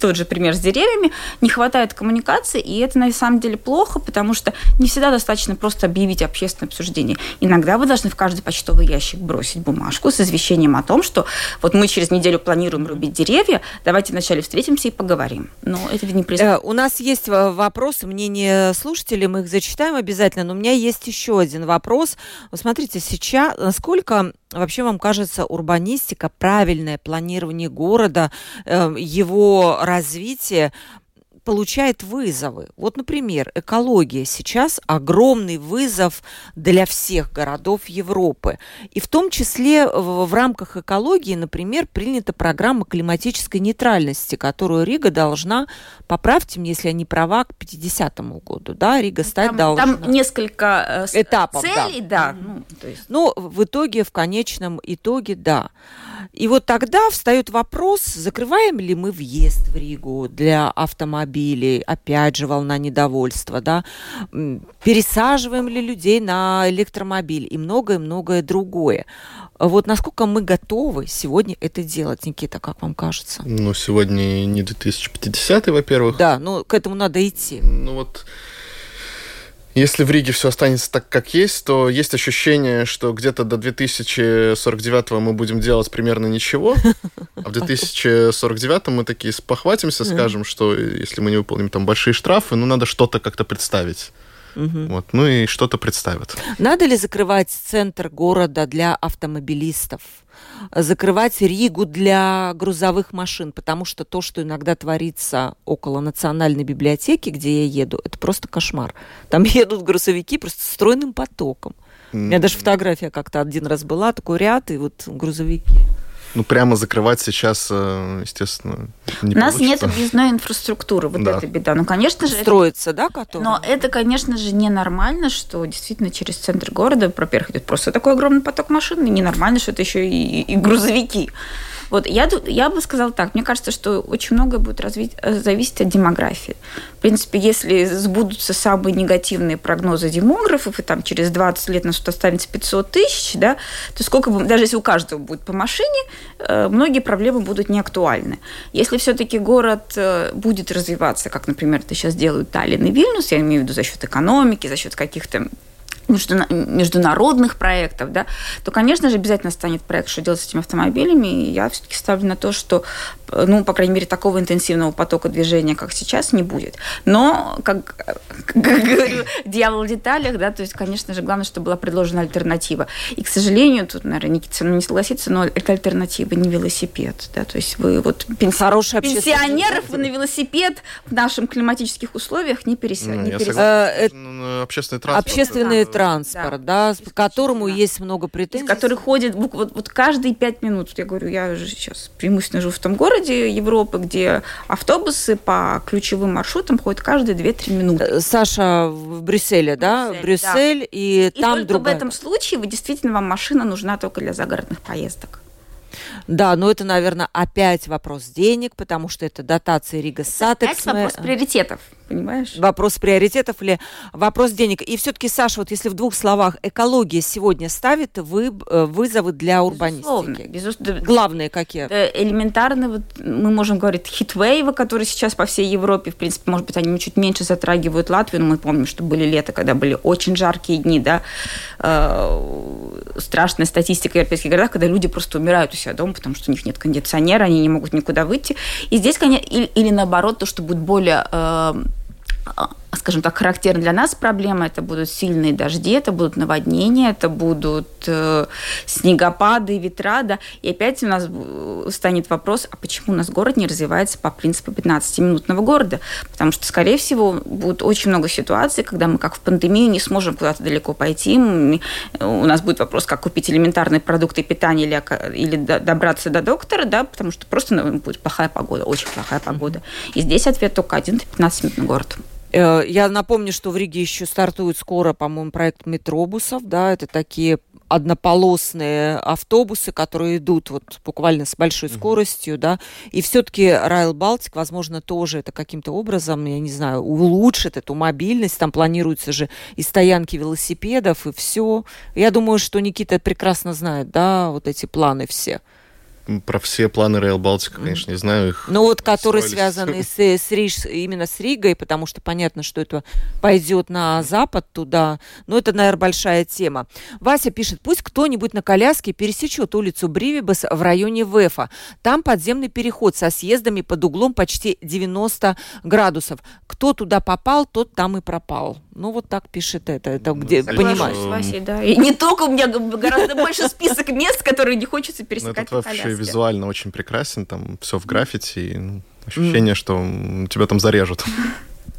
Speaker 2: тот же пример с деревьями, не хватает коммуникации, и это на самом деле плохо, потому что не всегда достаточно просто объявить общественное обсуждение. Иногда вы должны в каждый почтовый ящик бросить бумажку с извещением о том, что вот мы через неделю планируем рубить деревья, давайте вначале встретимся и поговорим. Но это не происходит.
Speaker 1: Э, у нас есть вопросы, мнения слушателей, мы их зачитаем обязательно, но у меня есть еще один вопрос. Смотрите, сейчас, насколько вообще вам кажется урбанистика, правильное планирование города, э, его развитие получает вызовы. Вот, например, экология сейчас огромный вызов для всех городов Европы. И в том числе в, в рамках экологии, например, принята программа климатической нейтральности, которую Рига должна, поправьте мне, если я не права, к 50 году, да, Рига стать
Speaker 2: там,
Speaker 1: должна.
Speaker 2: Там несколько э, этапов, целей, да. да.
Speaker 1: Ну, есть... Но в итоге, в конечном итоге, да. И вот тогда встает вопрос, закрываем ли мы въезд в Ригу для автомобилей, опять же волна недовольства, да, пересаживаем ли людей на электромобиль и многое-многое другое. Вот насколько мы готовы сегодня это делать, Никита, как вам кажется?
Speaker 3: Ну, сегодня не 2050, во-первых.
Speaker 1: Да, ну, к этому надо идти.
Speaker 3: Ну, вот если в Риге все останется так, как есть, то есть ощущение, что где-то до 2049 мы будем делать примерно ничего, а в 2049 мы такие спохватимся, скажем, что если мы не выполним там большие штрафы, ну надо что-то как-то представить. Угу. Вот, ну и что-то представят.
Speaker 1: Надо ли закрывать центр города для автомобилистов? Закрывать Ригу для грузовых машин? Потому что то, что иногда творится около национальной библиотеки, где я еду, это просто кошмар. Там едут грузовики просто стройным потоком. У меня даже фотография как-то один раз была, такой ряд, и вот грузовики.
Speaker 3: Ну, прямо закрывать сейчас, э, естественно, не
Speaker 2: У нас получится. нет объездной инфраструктуры, вот да. это беда. Ну, конечно же...
Speaker 1: Строится, это... да,
Speaker 2: которая? Но это, конечно же, ненормально, что действительно через центр города, во-первых, идет просто такой огромный поток машин, и ненормально, что это еще и, и грузовики. Вот я, я бы сказала так, мне кажется, что очень многое будет развить, э, зависеть от демографии. В принципе, если сбудутся самые негативные прогнозы демографов, и там через 20 лет нас останется 500 тысяч, да, то сколько бы, даже если у каждого будет по машине, э, многие проблемы будут не актуальны. Если все-таки город э, будет развиваться, как, например, это сейчас делают Таллин и Вильнюс, я имею в виду за счет экономики, за счет каких-то международных проектов, да, то, конечно же, обязательно станет проект, что делать с этими автомобилями. И я все-таки ставлю на то, что, ну, по крайней мере, такого интенсивного потока движения, как сейчас, не будет. Но, как, как говорю, дьявол в деталях, да, то есть, конечно же, главное, чтобы была предложена альтернатива. И, к сожалению, тут, наверное, Никита не согласится, но это альтернатива не велосипед, да, то есть вы вот
Speaker 1: пенси...
Speaker 2: пенсионеров вы на велосипед в наших климатических условиях не пересядете. Ну,
Speaker 3: перес... э, ну, общественный транспорт.
Speaker 1: Общественный транспорт, да, да к которому есть много претензий.
Speaker 2: Который ходит вот, вот каждые пять минут. Я говорю, я же сейчас преимущественно живу в том городе Европы, где автобусы по ключевым маршрутам ходят каждые 2-3 минуты. Э,
Speaker 1: Саша в Брюсселе, да? Брюссель, Брюссель да. и, и там
Speaker 2: только
Speaker 1: другая.
Speaker 2: в этом случае вы действительно вам машина нужна только для загородных поездок.
Speaker 1: Да, но это, наверное, опять вопрос денег, потому что это дотации Рига Сатекс.
Speaker 2: Это вопрос приоритетов, понимаешь?
Speaker 1: Вопрос приоритетов или вопрос денег. И все-таки, Саша, вот если в двух словах, экология сегодня ставит вы, э, вызовы для урбанистики? Безусловно. Главные какие?
Speaker 2: Элементарно, вот мы можем говорить, хитвейвы, которые сейчас по всей Европе, в принципе, может быть, они чуть меньше затрагивают Латвию, но мы помним, что были лета, когда были очень жаркие дни, да, э, страшная статистика в европейских городах, когда люди просто умирают у себя дома, потому что у них нет кондиционера, они не могут никуда выйти. И здесь, конечно, или, или наоборот, то, что будет более э, скажем так, характерны для нас проблемы. Это будут сильные дожди, это будут наводнения, это будут э, снегопады, ветра. Да. И опять у нас станет вопрос, а почему у нас город не развивается по принципу 15-минутного города? Потому что, скорее всего, будет очень много ситуаций, когда мы, как в пандемию, не сможем куда-то далеко пойти. Мы, у нас будет вопрос, как купить элементарные продукты питания или, или добраться до доктора, да, потому что просто ну, будет плохая погода, очень плохая погода. И здесь ответ только один – 15-минутный город.
Speaker 1: Э, я напомню, что в Риге еще стартует скоро, по-моему, проект метробусов, да, это такие однополосные автобусы, которые идут вот буквально с большой mm-hmm. скоростью, да, и все-таки Райл Балтик, возможно, тоже это каким-то образом, я не знаю, улучшит эту мобильность, там планируются же и стоянки велосипедов, и все. Я думаю, что Никита прекрасно знает, да, вот эти планы все.
Speaker 3: Про все планы Rail Балтика, конечно, не знаю их.
Speaker 1: Ну вот, которые связаны с, с Риж, именно с Ригой, потому что понятно, что это пойдет на запад туда. Но это, наверное, большая тема. Вася пишет, пусть кто-нибудь на коляске пересечет улицу Бривибас в районе Вефа. Там подземный переход со съездами под углом почти 90 градусов. Кто туда попал, тот там и пропал. Ну, вот так пишет это. Это ну, где, понимаешь?
Speaker 2: Вася, да. И не только у меня гораздо больше список мест, которые не хочется пересекать
Speaker 3: на коляске визуально очень прекрасен, там все в граффити, и, ну, ощущение, mm. что тебя там зарежут.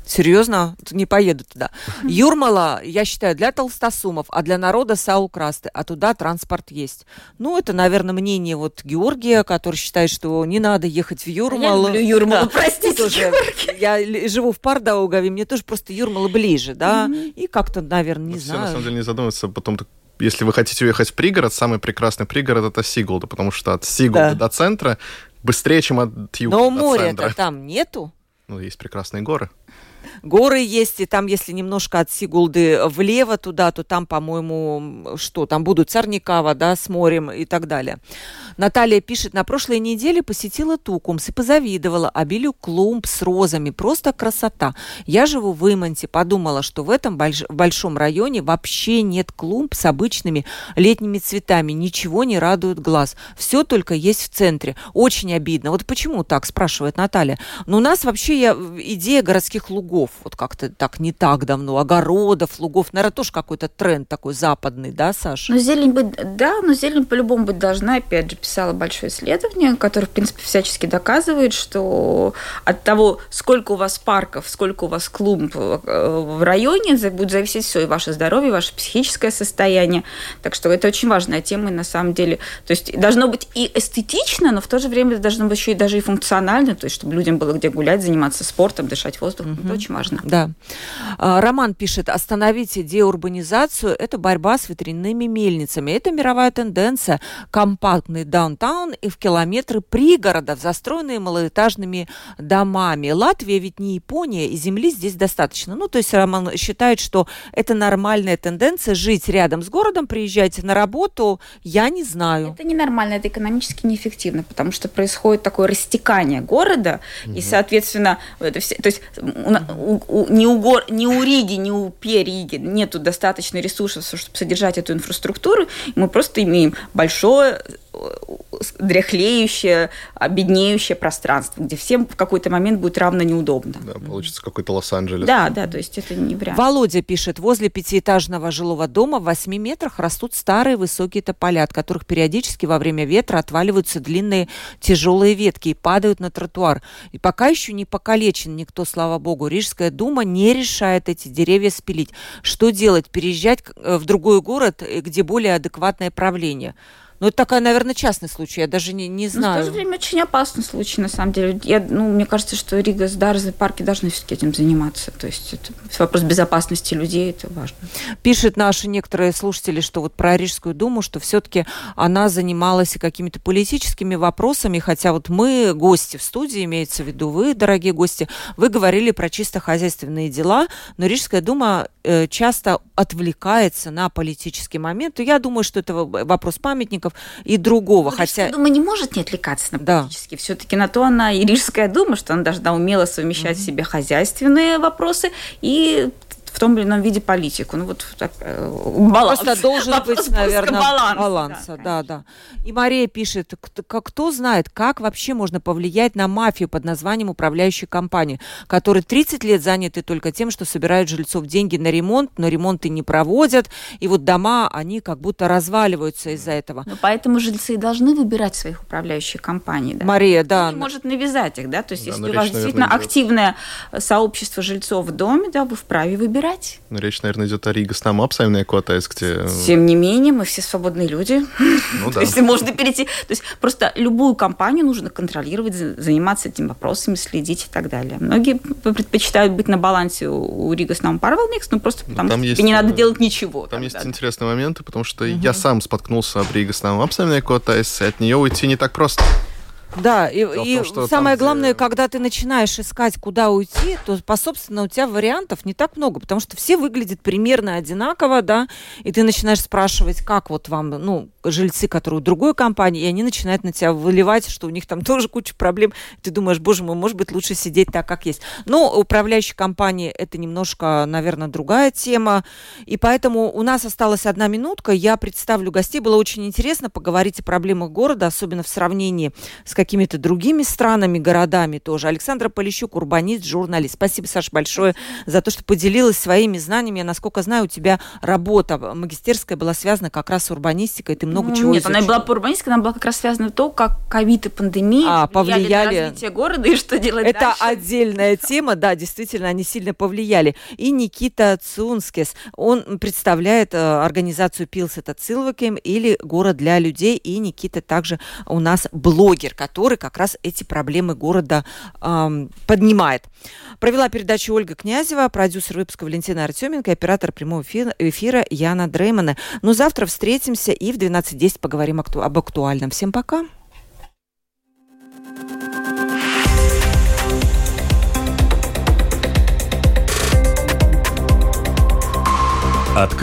Speaker 1: Серьезно? Не поеду туда. Юрмала, я считаю, для толстосумов, а для народа саукрасты, а туда транспорт есть. Ну, это, наверное, мнение вот Георгия, который считает, что не надо ехать в Юрмалу.
Speaker 2: Я люблю Юрмалу, да. простите, тоже.
Speaker 1: Я живу в Пардаугаве, мне тоже просто Юрмала ближе, да, mm-hmm. и как-то, наверное, не
Speaker 3: Но
Speaker 1: знаю.
Speaker 3: Все, на самом деле, не задумываться, потом если вы хотите уехать в пригород, самый прекрасный пригород это Сигулда, потому что от Сигулды да. до центра быстрее, чем от юга
Speaker 1: Но моря-то там нету.
Speaker 3: Ну, есть прекрасные горы
Speaker 1: горы есть, и там, если немножко от Сигулды влево туда, то там, по-моему, что, там будут Царникава, да, с морем и так далее. Наталья пишет, на прошлой неделе посетила Тукумс и позавидовала обилию клумб с розами. Просто красота. Я живу в Иманте, подумала, что в этом больш- большом районе вообще нет клумб с обычными летними цветами. Ничего не радует глаз. Все только есть в центре. Очень обидно. Вот почему так, спрашивает Наталья. Но у нас вообще я, идея городских лугов, вот как-то так не так давно, огородов, лугов, наверное, тоже какой-то тренд такой западный, да, Саша?
Speaker 2: Ну, зелень быть, да, но зелень по-любому быть должна, опять же, писала большое исследование, которое, в принципе, всячески доказывает, что от того, сколько у вас парков, сколько у вас клумб э, в районе, будет зависеть все, и ваше здоровье, и ваше психическое состояние. Так что это очень важная тема, и на самом деле. То есть должно быть и эстетично, но в то же время должно быть еще и даже и функционально, то есть чтобы людям было где гулять, заниматься спортом, дышать воздухом. Угу. Это очень важно.
Speaker 1: Да. А, Роман пишет, остановите деурбанизацию, это борьба с ветряными мельницами. Это мировая тенденция. Компактный даунтаун даун и в километры пригородов, застроенные малоэтажными домами. Латвия ведь не Япония, и земли здесь достаточно. Ну, то есть Роман считает, что это нормальная тенденция жить рядом с городом, приезжать на работу, я не знаю.
Speaker 2: Это ненормально, это экономически неэффективно, потому что происходит такое растекание города, угу. и, соответственно, это все, то есть у, у, ни, у гор, ни у Риги, ни у Периги нету достаточно ресурсов, чтобы содержать эту инфраструктуру, мы просто имеем большое дряхлеющее, обеднеющее пространство, где всем в какой-то момент будет равно неудобно.
Speaker 3: Да, получится какой-то Лос-Анджелес.
Speaker 2: Да, да, то есть это не вариант.
Speaker 1: Володя пишет, возле пятиэтажного жилого дома в 8 метрах растут старые высокие тополя, от которых периодически во время ветра отваливаются длинные тяжелые ветки и падают на тротуар. И пока еще не покалечен никто, слава богу. Рижская дума не решает эти деревья спилить. Что делать? Переезжать э, в другой город, э, где более адекватное правление? Ну, это такая, наверное, частный случай, я даже не, не знаю.
Speaker 2: Но в то же время очень опасный случай, на самом деле. Я, ну, мне кажется, что Рига с Дарзы парки должны все-таки этим заниматься. То есть это вопрос безопасности людей, это важно.
Speaker 1: Пишут наши некоторые слушатели, что вот про Рижскую думу, что все-таки она занималась какими-то политическими вопросами, хотя вот мы, гости в студии, имеется в виду вы, дорогие гости, вы говорили про чисто хозяйственные дела, но Рижская дума часто отвлекается на политический момент. Я думаю, что это вопрос памятников, и другого.
Speaker 2: Ну,
Speaker 1: хотя...
Speaker 2: Дума не может не отвлекаться на политические. Да. Все-таки на то она и Рижская дума, что она должна умело совмещать mm-hmm. в себе хозяйственные вопросы и в том или ином виде политику. Ну вот так, э, баланс.
Speaker 1: Просто должен быть, наверное, баланс. баланса. Да, да, да. И Мария пишет, кто, кто знает, как вообще можно повлиять на мафию под названием управляющей компании, которые 30 лет заняты только тем, что собирают жильцов деньги на ремонт, но ремонты не проводят, и вот дома, они как будто разваливаются из-за этого.
Speaker 2: Но поэтому жильцы должны выбирать своих управляющих компаний. Да?
Speaker 1: Мария, да.
Speaker 2: Не может навязать их, да, то есть да, если у вас действительно активное сообщество жильцов в доме, да, вы вправе выбирать выбирать.
Speaker 3: Ну, речь, наверное, идет о Rīgas namu apsaimniekotāji, где...
Speaker 2: Тем не менее, мы все свободные люди. Ну, да. Если можно перейти... То есть просто любую компанию нужно контролировать, заниматься этими вопросами, следить и так далее. Многие предпочитают быть на балансе у Rīgas namu pārvaldnieks, ну просто потому там что есть, тебе не надо э, делать ничего.
Speaker 3: Там есть интересные моменты, потому что угу. я сам споткнулся об Рига Снам апсаймная кота, и от нее уйти не так просто.
Speaker 1: Да, и, и том, самое там, главное, где... когда ты начинаешь искать, куда уйти, то, по собственно, у тебя вариантов не так много, потому что все выглядят примерно одинаково, да, и ты начинаешь спрашивать, как вот вам, ну, жильцы, которые у другой компании, и они начинают на тебя выливать, что у них там тоже куча проблем. Ты думаешь, боже мой, может быть, лучше сидеть так, как есть. Но управляющая компания – это немножко, наверное, другая тема, и поэтому у нас осталась одна минутка, я представлю гостей, было очень интересно поговорить о проблемах города, особенно в сравнении с какими-то другими странами, городами тоже. Александра Полищук, урбанист, журналист. Спасибо, Саша, большое за то, что поделилась своими знаниями. Я, насколько знаю, у тебя работа магистерская была связана как раз с урбанистикой. Ты много ну, чего
Speaker 2: Нет, она была по урбанистике, она была как раз связана то, как ковид и пандемия а, повлияли, на развитие города и что делать
Speaker 1: Это
Speaker 2: дальше.
Speaker 1: отдельная тема, да, действительно, они сильно повлияли. И Никита Цунскис, он представляет э, организацию Пилсета Цилвакем или Город для людей, и Никита также у нас блогер, который как раз эти проблемы города э, поднимает. Провела передачу Ольга Князева, продюсер выпуска Валентина Артеменко, оператор прямого эфира Яна Дреймана. Но завтра встретимся и в 12.10 поговорим об актуальном. Всем пока.